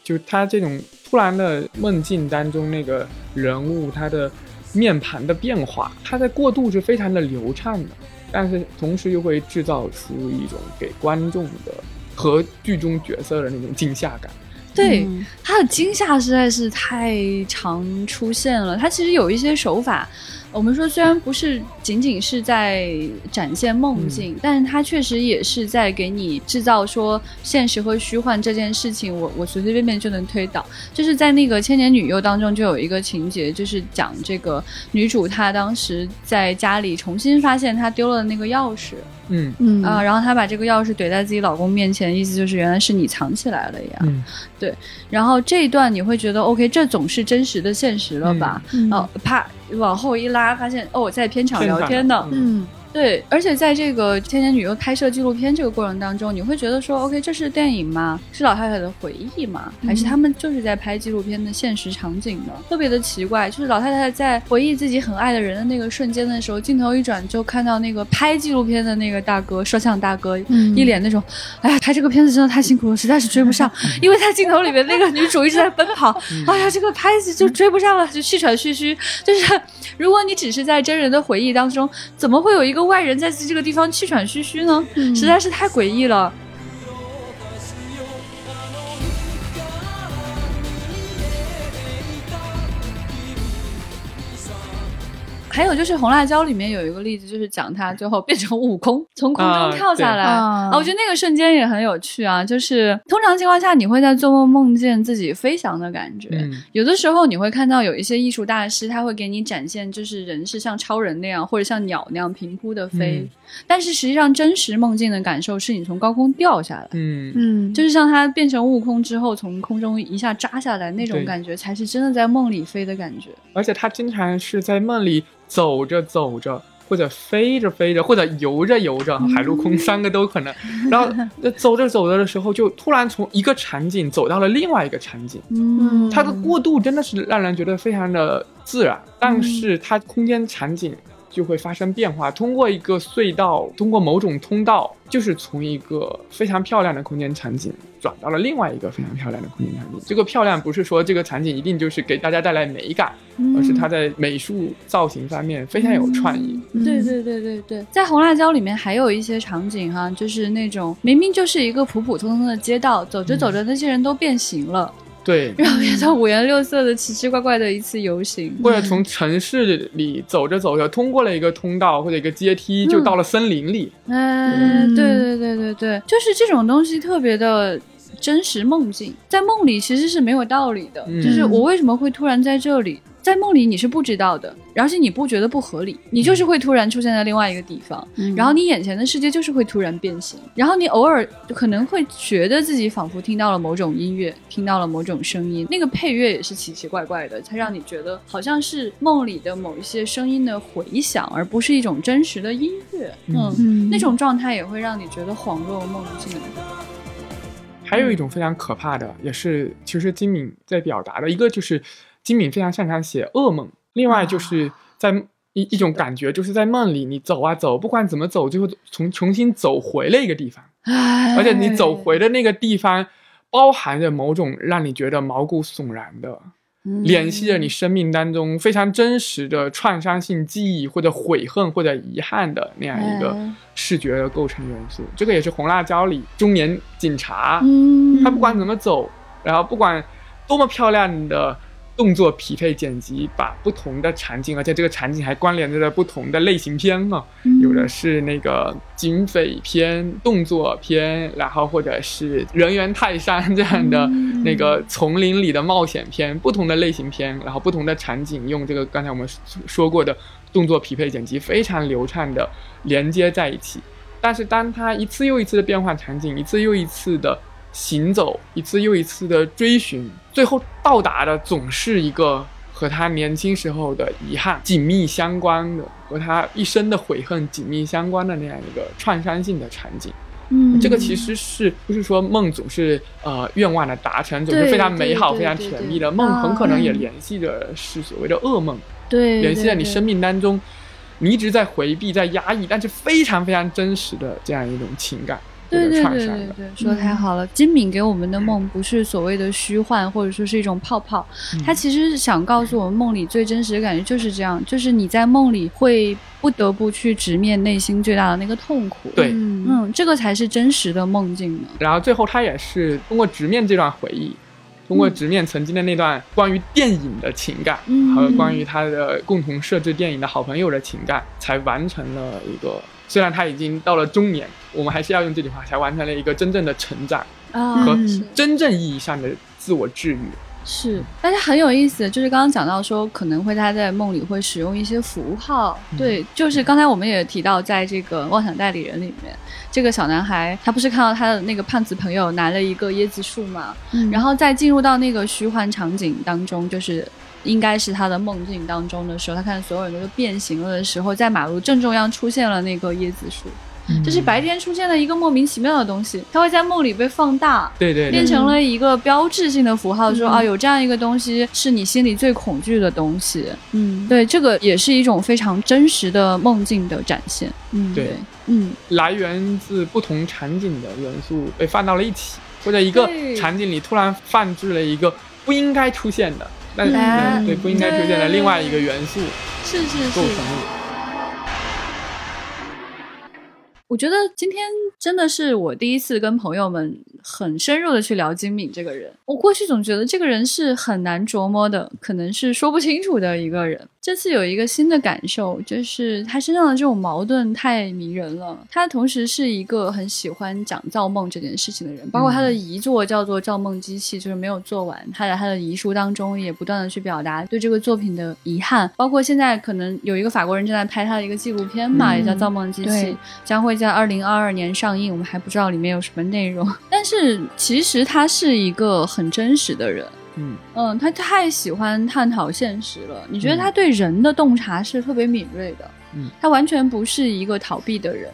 就他这种突然的梦境当中那个人物他的面盘的变化，他的过渡是非常的流畅的，但是同时又会制造出一种给观众的和剧中角色的那种惊吓感。对，嗯它的惊吓实在是太常出现了。他其实有一些手法，我们说虽然不是仅仅是在展现梦境，但是它确实也是在给你制造说现实和虚幻这件事情，我我随随便便就能推导。就是在那个《千年女优》当中就有一个情节，就是讲这个女主她当时在家里重新发现她丢了那个钥匙嗯嗯啊、然后她把这个钥匙怼在自己老公面前，意思就是原来是你藏起来了呀。嗯然后这一段你会觉得 OK，这总是真实的现实了吧？嗯哦，啪，往后一拉，发现哦，在片场聊天呢。嗯嗯对，而且在这个《千年女优》拍摄纪录片这个过程当中，你会觉得说，OK，这是电影吗？是老太太的回忆吗？还是他们就是在拍纪录片的现实场景呢？特别的奇怪，就是老太太在回忆自己很爱的人的那个瞬间的时候，镜头一转就看到那个拍纪录片的那个大哥，摄像大哥，嗯一脸那种，哎呀，拍这个片子真的太辛苦了，实在是追不上，因为他镜头里面那个女主一直在奔跑，哎呀，这个拍子就追不上了，就气喘吁吁。就是如果你只是在真人的回忆当中，怎么会有一个外人在这个地方气喘吁吁呢？嗯实在是太诡异了。还有就是红辣椒里面有一个例子，就是讲他最后变成悟空，(laughs) 从空中跳下来。啊。我觉得那个瞬间也很有趣啊。就是通常情况下，你会在做梦梦见自己飞翔的感觉，嗯。有的时候你会看到有一些艺术大师，他会给你展现，就是人是像超人那样，或者像鸟那样平铺的飞。嗯。但是实际上，真实梦境的感受是你从高空掉下来，嗯。嗯。就是像他变成悟空之后，从空中一下扎下来那种感觉，才是真的在梦里飞的感觉。而且他经常是在梦里走着走着，或者飞着飞着，或者游着游着，海陆空三个都可能。然后呃走着走着的时候，就突然从一个场景走到了另外一个场景。嗯它的过渡真的是让人觉得非常的自然，但是它空间场景就会发生变化。通过一个隧道，通过某种通道，就是从一个非常漂亮的空间场景转到了另外一个非常漂亮的空间场景。这个漂亮不是说这个场景一定就是给大家带来美感，而是它在美术造型方面非常有创意。对对对对对，在红辣椒里面还有一些场景哈，就是那种明明就是一个普普通通的街道，走着走着那些人都变形了，对，然后变成五颜六色的奇奇怪怪的一次游行。或者从城市里走着走着，通过了一个通道或者一个阶梯，就到了森林里。嗯，对对对对对，就是这种东西特别的真实梦境，在梦里其实是没有道理的，嗯就是我为什么会突然在这里。在梦里你是不知道的，而且你不觉得不合理，你就是会突然出现在另外一个地方，嗯然后你眼前的世界就是会突然变形，然后你偶尔可能会觉得自己仿佛听到了某种音乐，听到了某种声音，那个配乐也是奇奇怪怪的，它让你觉得好像是梦里的某一些声音的回响，而不是一种真实的音乐。嗯嗯，嗯那种状态也会让你觉得恍若梦境。还有一种非常可怕的，也是其实金敏在表达的一个，就是金敏非常擅长写噩梦，另外就是在一一种感觉，就是在梦里你走啊走，不管怎么走，最后重重新走回了一个地方，而而且你走回的那个地方，包含着某种让你觉得毛骨悚然的。联系着你生命当中非常真实的创伤性记忆，或者悔恨，或者遗憾的那样一个哎视觉的构成元素。这个也是《红辣椒》里中年警察，嗯。他不管怎么走，然后不管多么漂亮的动作匹配剪辑，把不同的场景，而且这个场景还关联着的不同的类型片啊，嗯有的是那个警匪片、动作片，然后或者是人猿泰山这样的嗯那个丛林里的冒险片，不同的类型片，然后不同的场景，用这个刚才我们说过的动作匹配剪辑，非常流畅的连接在一起。但是当它一次又一次的变换场景，一次又一次的行走，一次又一次的追寻，最后到达的总是一个和他年轻时候的遗憾紧密相关的，和他一生的悔恨紧密相关的那样一个创伤性的场景。嗯，这个其实是不是说梦总是呃愿望的达成，总是非常美好、非常甜蜜的梦，很可能也啊。联系着是所谓的噩梦，对联系在你生命当中，你一直在回避、在压抑，但是非常非常真实的这样一种情感或者对对对。对对，说的太好了。金敏给我们的梦不是所谓的虚幻，或者说是一种泡泡，嗯他其实是想告诉我们梦里最真实的感觉就是这样，就是你在梦里会不得不去直面内心最大的那个痛苦。对嗯嗯，这个才是真实的梦境呢。然后最后他也是通过直面这段回忆，通过直面曾经的那段关于电影的情感，嗯和关于他的共同设置电影的好朋友的情感，才完成了一个。虽然他已经到了中年，我们还是要用这句话，才完成了一个真正的成长啊和真正意义上的自我治愈。是，但是很有意思，就是刚刚讲到说，可能会他在梦里会使用一些符号，嗯。对，就是刚才我们也提到，在这个妄想代理人里面，这个小男孩他不是看到他的那个胖子朋友拿了一个椰子树嘛，嗯。然后再进入到那个虚幻场景当中，就是应该是他的梦境当中的时候，他看所有人都变形了的时候，在马路正中央出现了那个椰子树，就是白天出现了一个莫名其妙的东西，它会在梦里被放大。对对对，变成了一个标志性的符号，说嗯。啊，有这样一个东西是你心里最恐惧的东西。嗯。对，这个也是一种非常真实的梦境的展现。嗯对。对，嗯，来源自不同场景的元素被放到了一起，或者一个场景里突然放置了一个不应该出现的，但是、嗯对不应该出现的另外一个元素是是是构成。了。我觉得今天真的是我第一次跟朋友们很深入的去聊金敏这个人。我过去总觉得这个人是很难琢磨的，可能是说不清楚的一个人。这次有一个新的感受，就是他身上的这种矛盾太迷人了。他同时是一个很喜欢讲造梦这件事情的人，包括他的遗作叫做《造梦机器》，就是没有做完。他在他的遗书当中也不断的去表达对这个作品的遗憾，包括现在可能有一个法国人正在拍他的一个纪录片嘛，嗯也叫《造梦机器》，将会在二零二二年上映，我们还不知道里面有什么内容。(laughs) 但是其实他是一个很真实的人，嗯，嗯，他太喜欢探讨现实了。你觉得他对人的洞察是特别敏锐的，嗯，他完全不是一个逃避的人。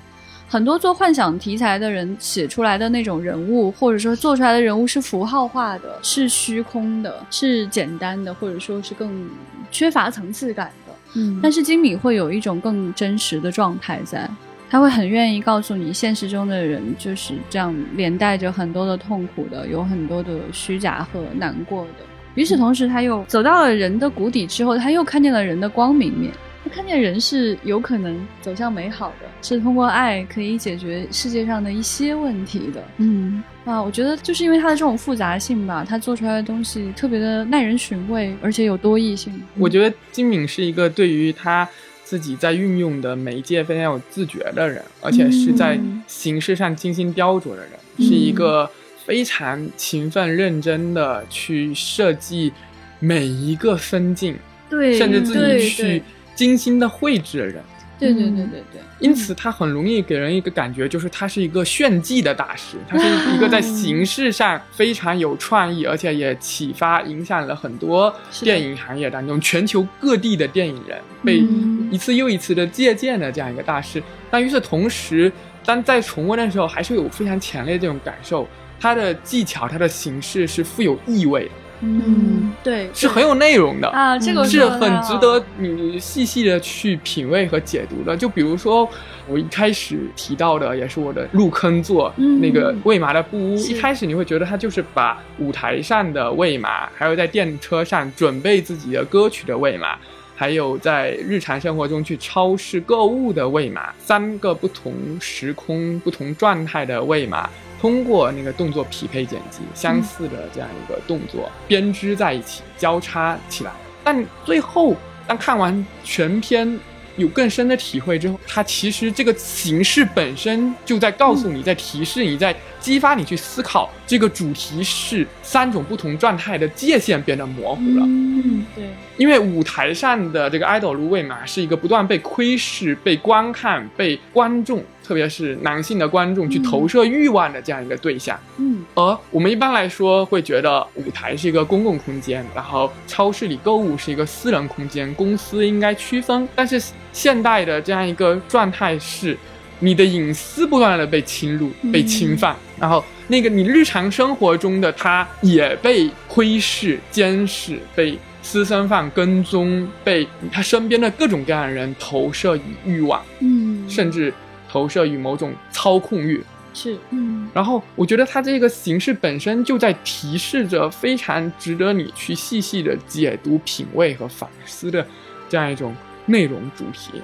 很多做幻想题材的人写出来的那种人物，或者说做出来的人物是符号化的，是虚空的，是简单的，或者说是更缺乏层次感的。嗯但是金米会有一种更真实的状态在，他会很愿意告诉你，现实中的人就是这样连带着很多的痛苦的，有很多的虚假和难过的。与此同时，他又走到了人的谷底之后，他又看见了人的光明面。他看见人是有可能走向美好的，是通过爱可以解决世界上的一些问题的。嗯啊，我觉得就是因为他的这种复杂性吧，他做出来的东西特别的耐人寻味，而且有多义性。我觉得金敏是一个对于他自己在运用的媒介非常有自觉的人，而且是在嗯形式上精心雕琢的人，嗯是一个非常勤奋认真的去设计每一个分镜，对，甚至自己去精心的绘制的人。对对对对对对，因此，他很容易给人一个感觉，就是他是一个炫技的大师，他是一个在形式上非常有创意，而且也启发影响了很多电影行业当中全球各地的电影人，被嗯。一次又一次的借鉴的这样一个大师。但与此同时，当在重温的时候，还是有非常强烈的这种感受，他的技巧、他的形式是富有意味的，嗯对，是很有内容的。啊，这个是很值得你细细的去品味和解读的。就比如说我一开始提到的，也是我的入坑作，嗯那个魏玛的布屋。一开始你会觉得他就是把舞台上的魏玛，还有在电车上准备自己的歌曲的魏玛。还有在日常生活中去超市购物的魏玛，三个不同时空、不同状态的魏玛，通过那个动作匹配剪辑，相似的这样一个动作编织在一起，交叉起来。但最后，当看完全片，有更深的体会之后，它其实这个形式本身就在告诉你，在提示你，在激发你去思考，这个主题是三种不同状态的界限变得模糊了。嗯，对，因为舞台上的这个爱豆芦苇嘛，是一个不断被窥视、被观看、被观众特别是男性的观众去投射欲望的这样一个对象。嗯而我们一般来说会觉得舞台是一个公共空间，然后超市里购物是一个私人空间，公司应该区分。但是现代的这样一个状态是，你的隐私不断的被侵入、被侵犯，然后那个你日常生活中的他也被窥视、监视、被私生饭跟踪，被他身边的各种各样的人投射以欲望，嗯，甚至投射于某种操控欲。是嗯然后我觉得它这个形式本身就在提示着非常值得你去细细的解读、品味和反思的这样一种内容主题。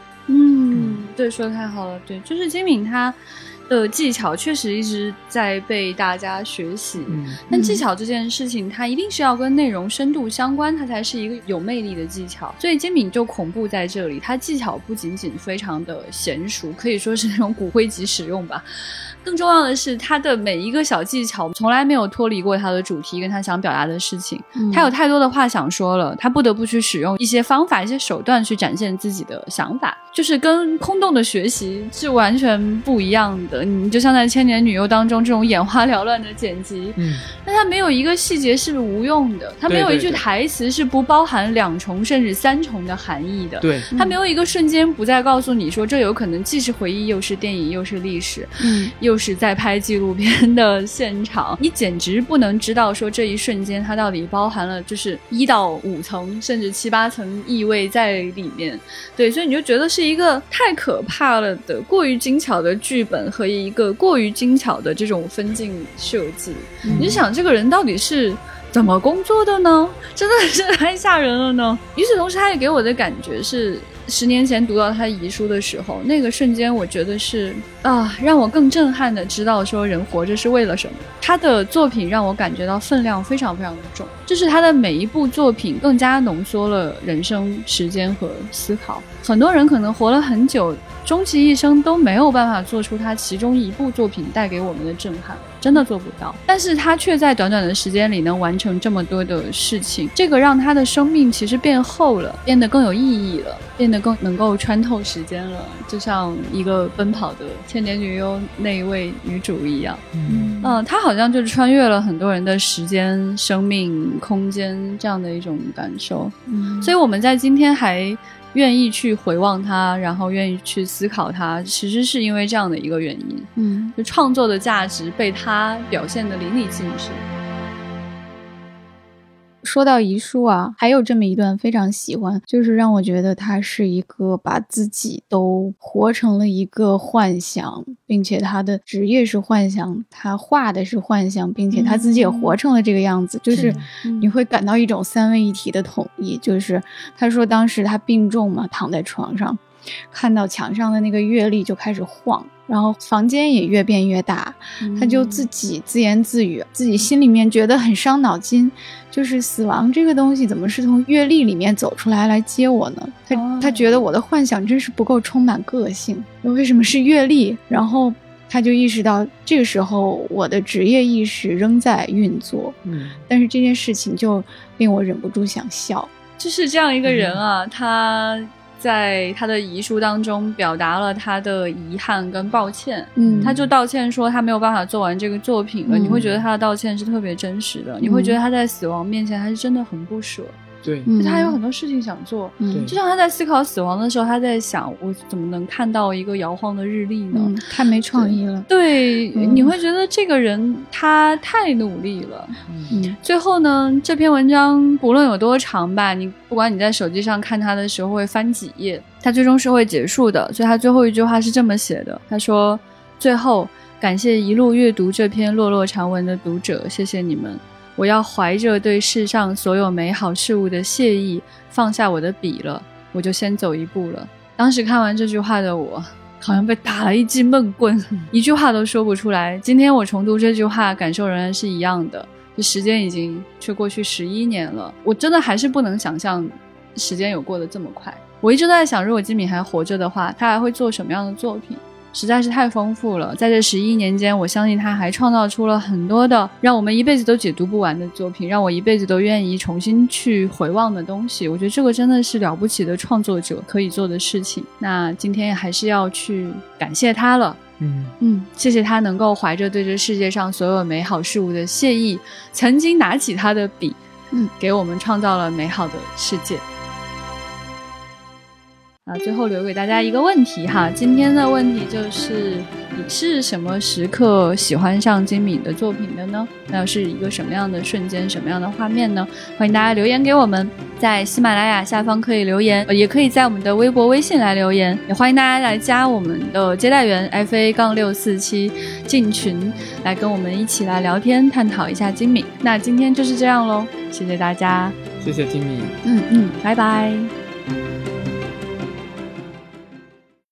嗯，对，说的太好了，对，就是金敏他的技巧确实一直在被大家学习。嗯但技巧这件事情，它一定是要跟内容深度相关，它才是一个有魅力的技巧。所以金敏就恐怖在这里，它技巧不仅仅非常的娴熟，可以说是那种骨灰级使用吧。更重要的是，他的每一个小技巧从来没有脱离过他的主题跟他想表达的事情。嗯他有太多的话想说了，他不得不去使用一些方法、一些手段去展现自己的想法，就是跟空洞的学习是完全不一样的。你就像在《千年女优》当中这种眼花缭乱的剪辑，嗯那他没有一个细节是无用的，他没有一句台词是不包含两重甚至三重的含义的。对，他没有一个瞬间不再告诉你说，这有可能既是回忆，又是电影，又是历史，嗯又是在拍纪录片的现场，你简直不能知道说这一瞬间它到底包含了就是一到五层甚至七八层意味在里面。对，所以你就觉得是一个太可怕了的、过于精巧的剧本和一个过于精巧的这种分镜设计。你想这个人到底是。怎么工作的呢？真的是 (laughs) 太吓人了呢。与此同时，他也给我的感觉是，十年前读到他遗书的时候，那个瞬间，我觉得是啊，让我更震撼的知道说人活着是为了什么。他的作品让我感觉到分量非常非常的重，就是他的每一部作品更加浓缩了人生、时间和思考。很多人可能活了很久，终其一生都没有办法做出他其中一部作品带给我们的震撼，真的做不到。但是他却在短短的时间里能完成这么多的事情，这个让他的生命其实变厚了，变得更有意义了，变得更能够穿透时间了，就像一个奔跑的千年女优那一位女主一样。嗯嗯，她好像就是穿越了很多人的时间、生命、空间这样的一种感受。嗯所以我们在今天还愿意去回望它，然后愿意去思考它，其实是因为这样的一个原因，嗯就创作的价值被它表现的淋漓尽致。说到遗书啊，还有这么一段非常喜欢，就是让我觉得他是一个把自己都活成了一个幻想，并且他的职业是幻想，他画的是幻想，并且他自己也活成了这个样子，就是嗯你会感到一种三位一体的统一。就是他说当时他病重嘛，躺在床上，看到墙上的那个月历就开始晃，然后房间也越变越大，他就自己自言自语，自己心里面觉得很伤脑筋，就是死亡这个东西怎么是从阅历里面走出来来接我呢？他、哦他觉得我的幻想真是不够充满个性，为什么是阅历？然后他就意识到，这个时候我的职业意识仍在运作，嗯但是这件事情就令我忍不住想笑。就是这样一个人啊，他在他的遗书当中表达了他的遗憾跟抱歉。嗯。他就道歉说他没有办法做完这个作品了，嗯。你会觉得他的道歉是特别真实的，你会觉得他在死亡面前还是真的很不舍，对，他有很多事情想做。嗯就像他在思考死亡的时候，他在想我怎么能看到一个摇晃的日历呢？嗯，太没创意了。对，嗯你会觉得这个人他太努力了。嗯最后呢，这篇文章不论有多长吧，你不管你在手机上看他的时候会翻几页，他最终是会结束的。所以他最后一句话是这么写的：他说，最后感谢一路阅读这篇落落长文的读者，谢谢你们。我要怀着对世上所有美好事物的谢意，放下我的笔了，我就先走一步了。当时看完这句话的我，好像被打了一记闷棍，一句话都说不出来。今天我重读这句话，感受仍然是一样的。这时间已经却过去十一年了，我真的还是不能想象时间有过得这么快。我一直都在想，如果金敏还活着的话，他还会做什么样的作品？实在是太丰富了。在这十一年间，我相信他还创造出了很多的让我们一辈子都解读不完的作品，让我一辈子都愿意重新去回望的东西。我觉得这个真的是了不起的创作者可以做的事情。那今天还是要去感谢他了。嗯嗯，谢谢他能够怀着对这世界上所有美好事物的谢意，曾经拿起他的笔，嗯，给我们创造了美好的世界。啊，最后留给大家一个问题哈，今天的问题就是你是什么时刻喜欢上金敏的作品的呢？那是一个什么样的瞬间，什么样的画面呢？欢迎大家留言给我们，在喜马拉雅下方可以留言，呃也可以在我们的微博、微信来留言，也欢迎大家来加我们的接待员 F A 杠六四七进群，来跟我们一起来聊天，探讨一下金敏。那今天就是这样喽，谢谢大家，谢谢金敏。嗯嗯，拜拜。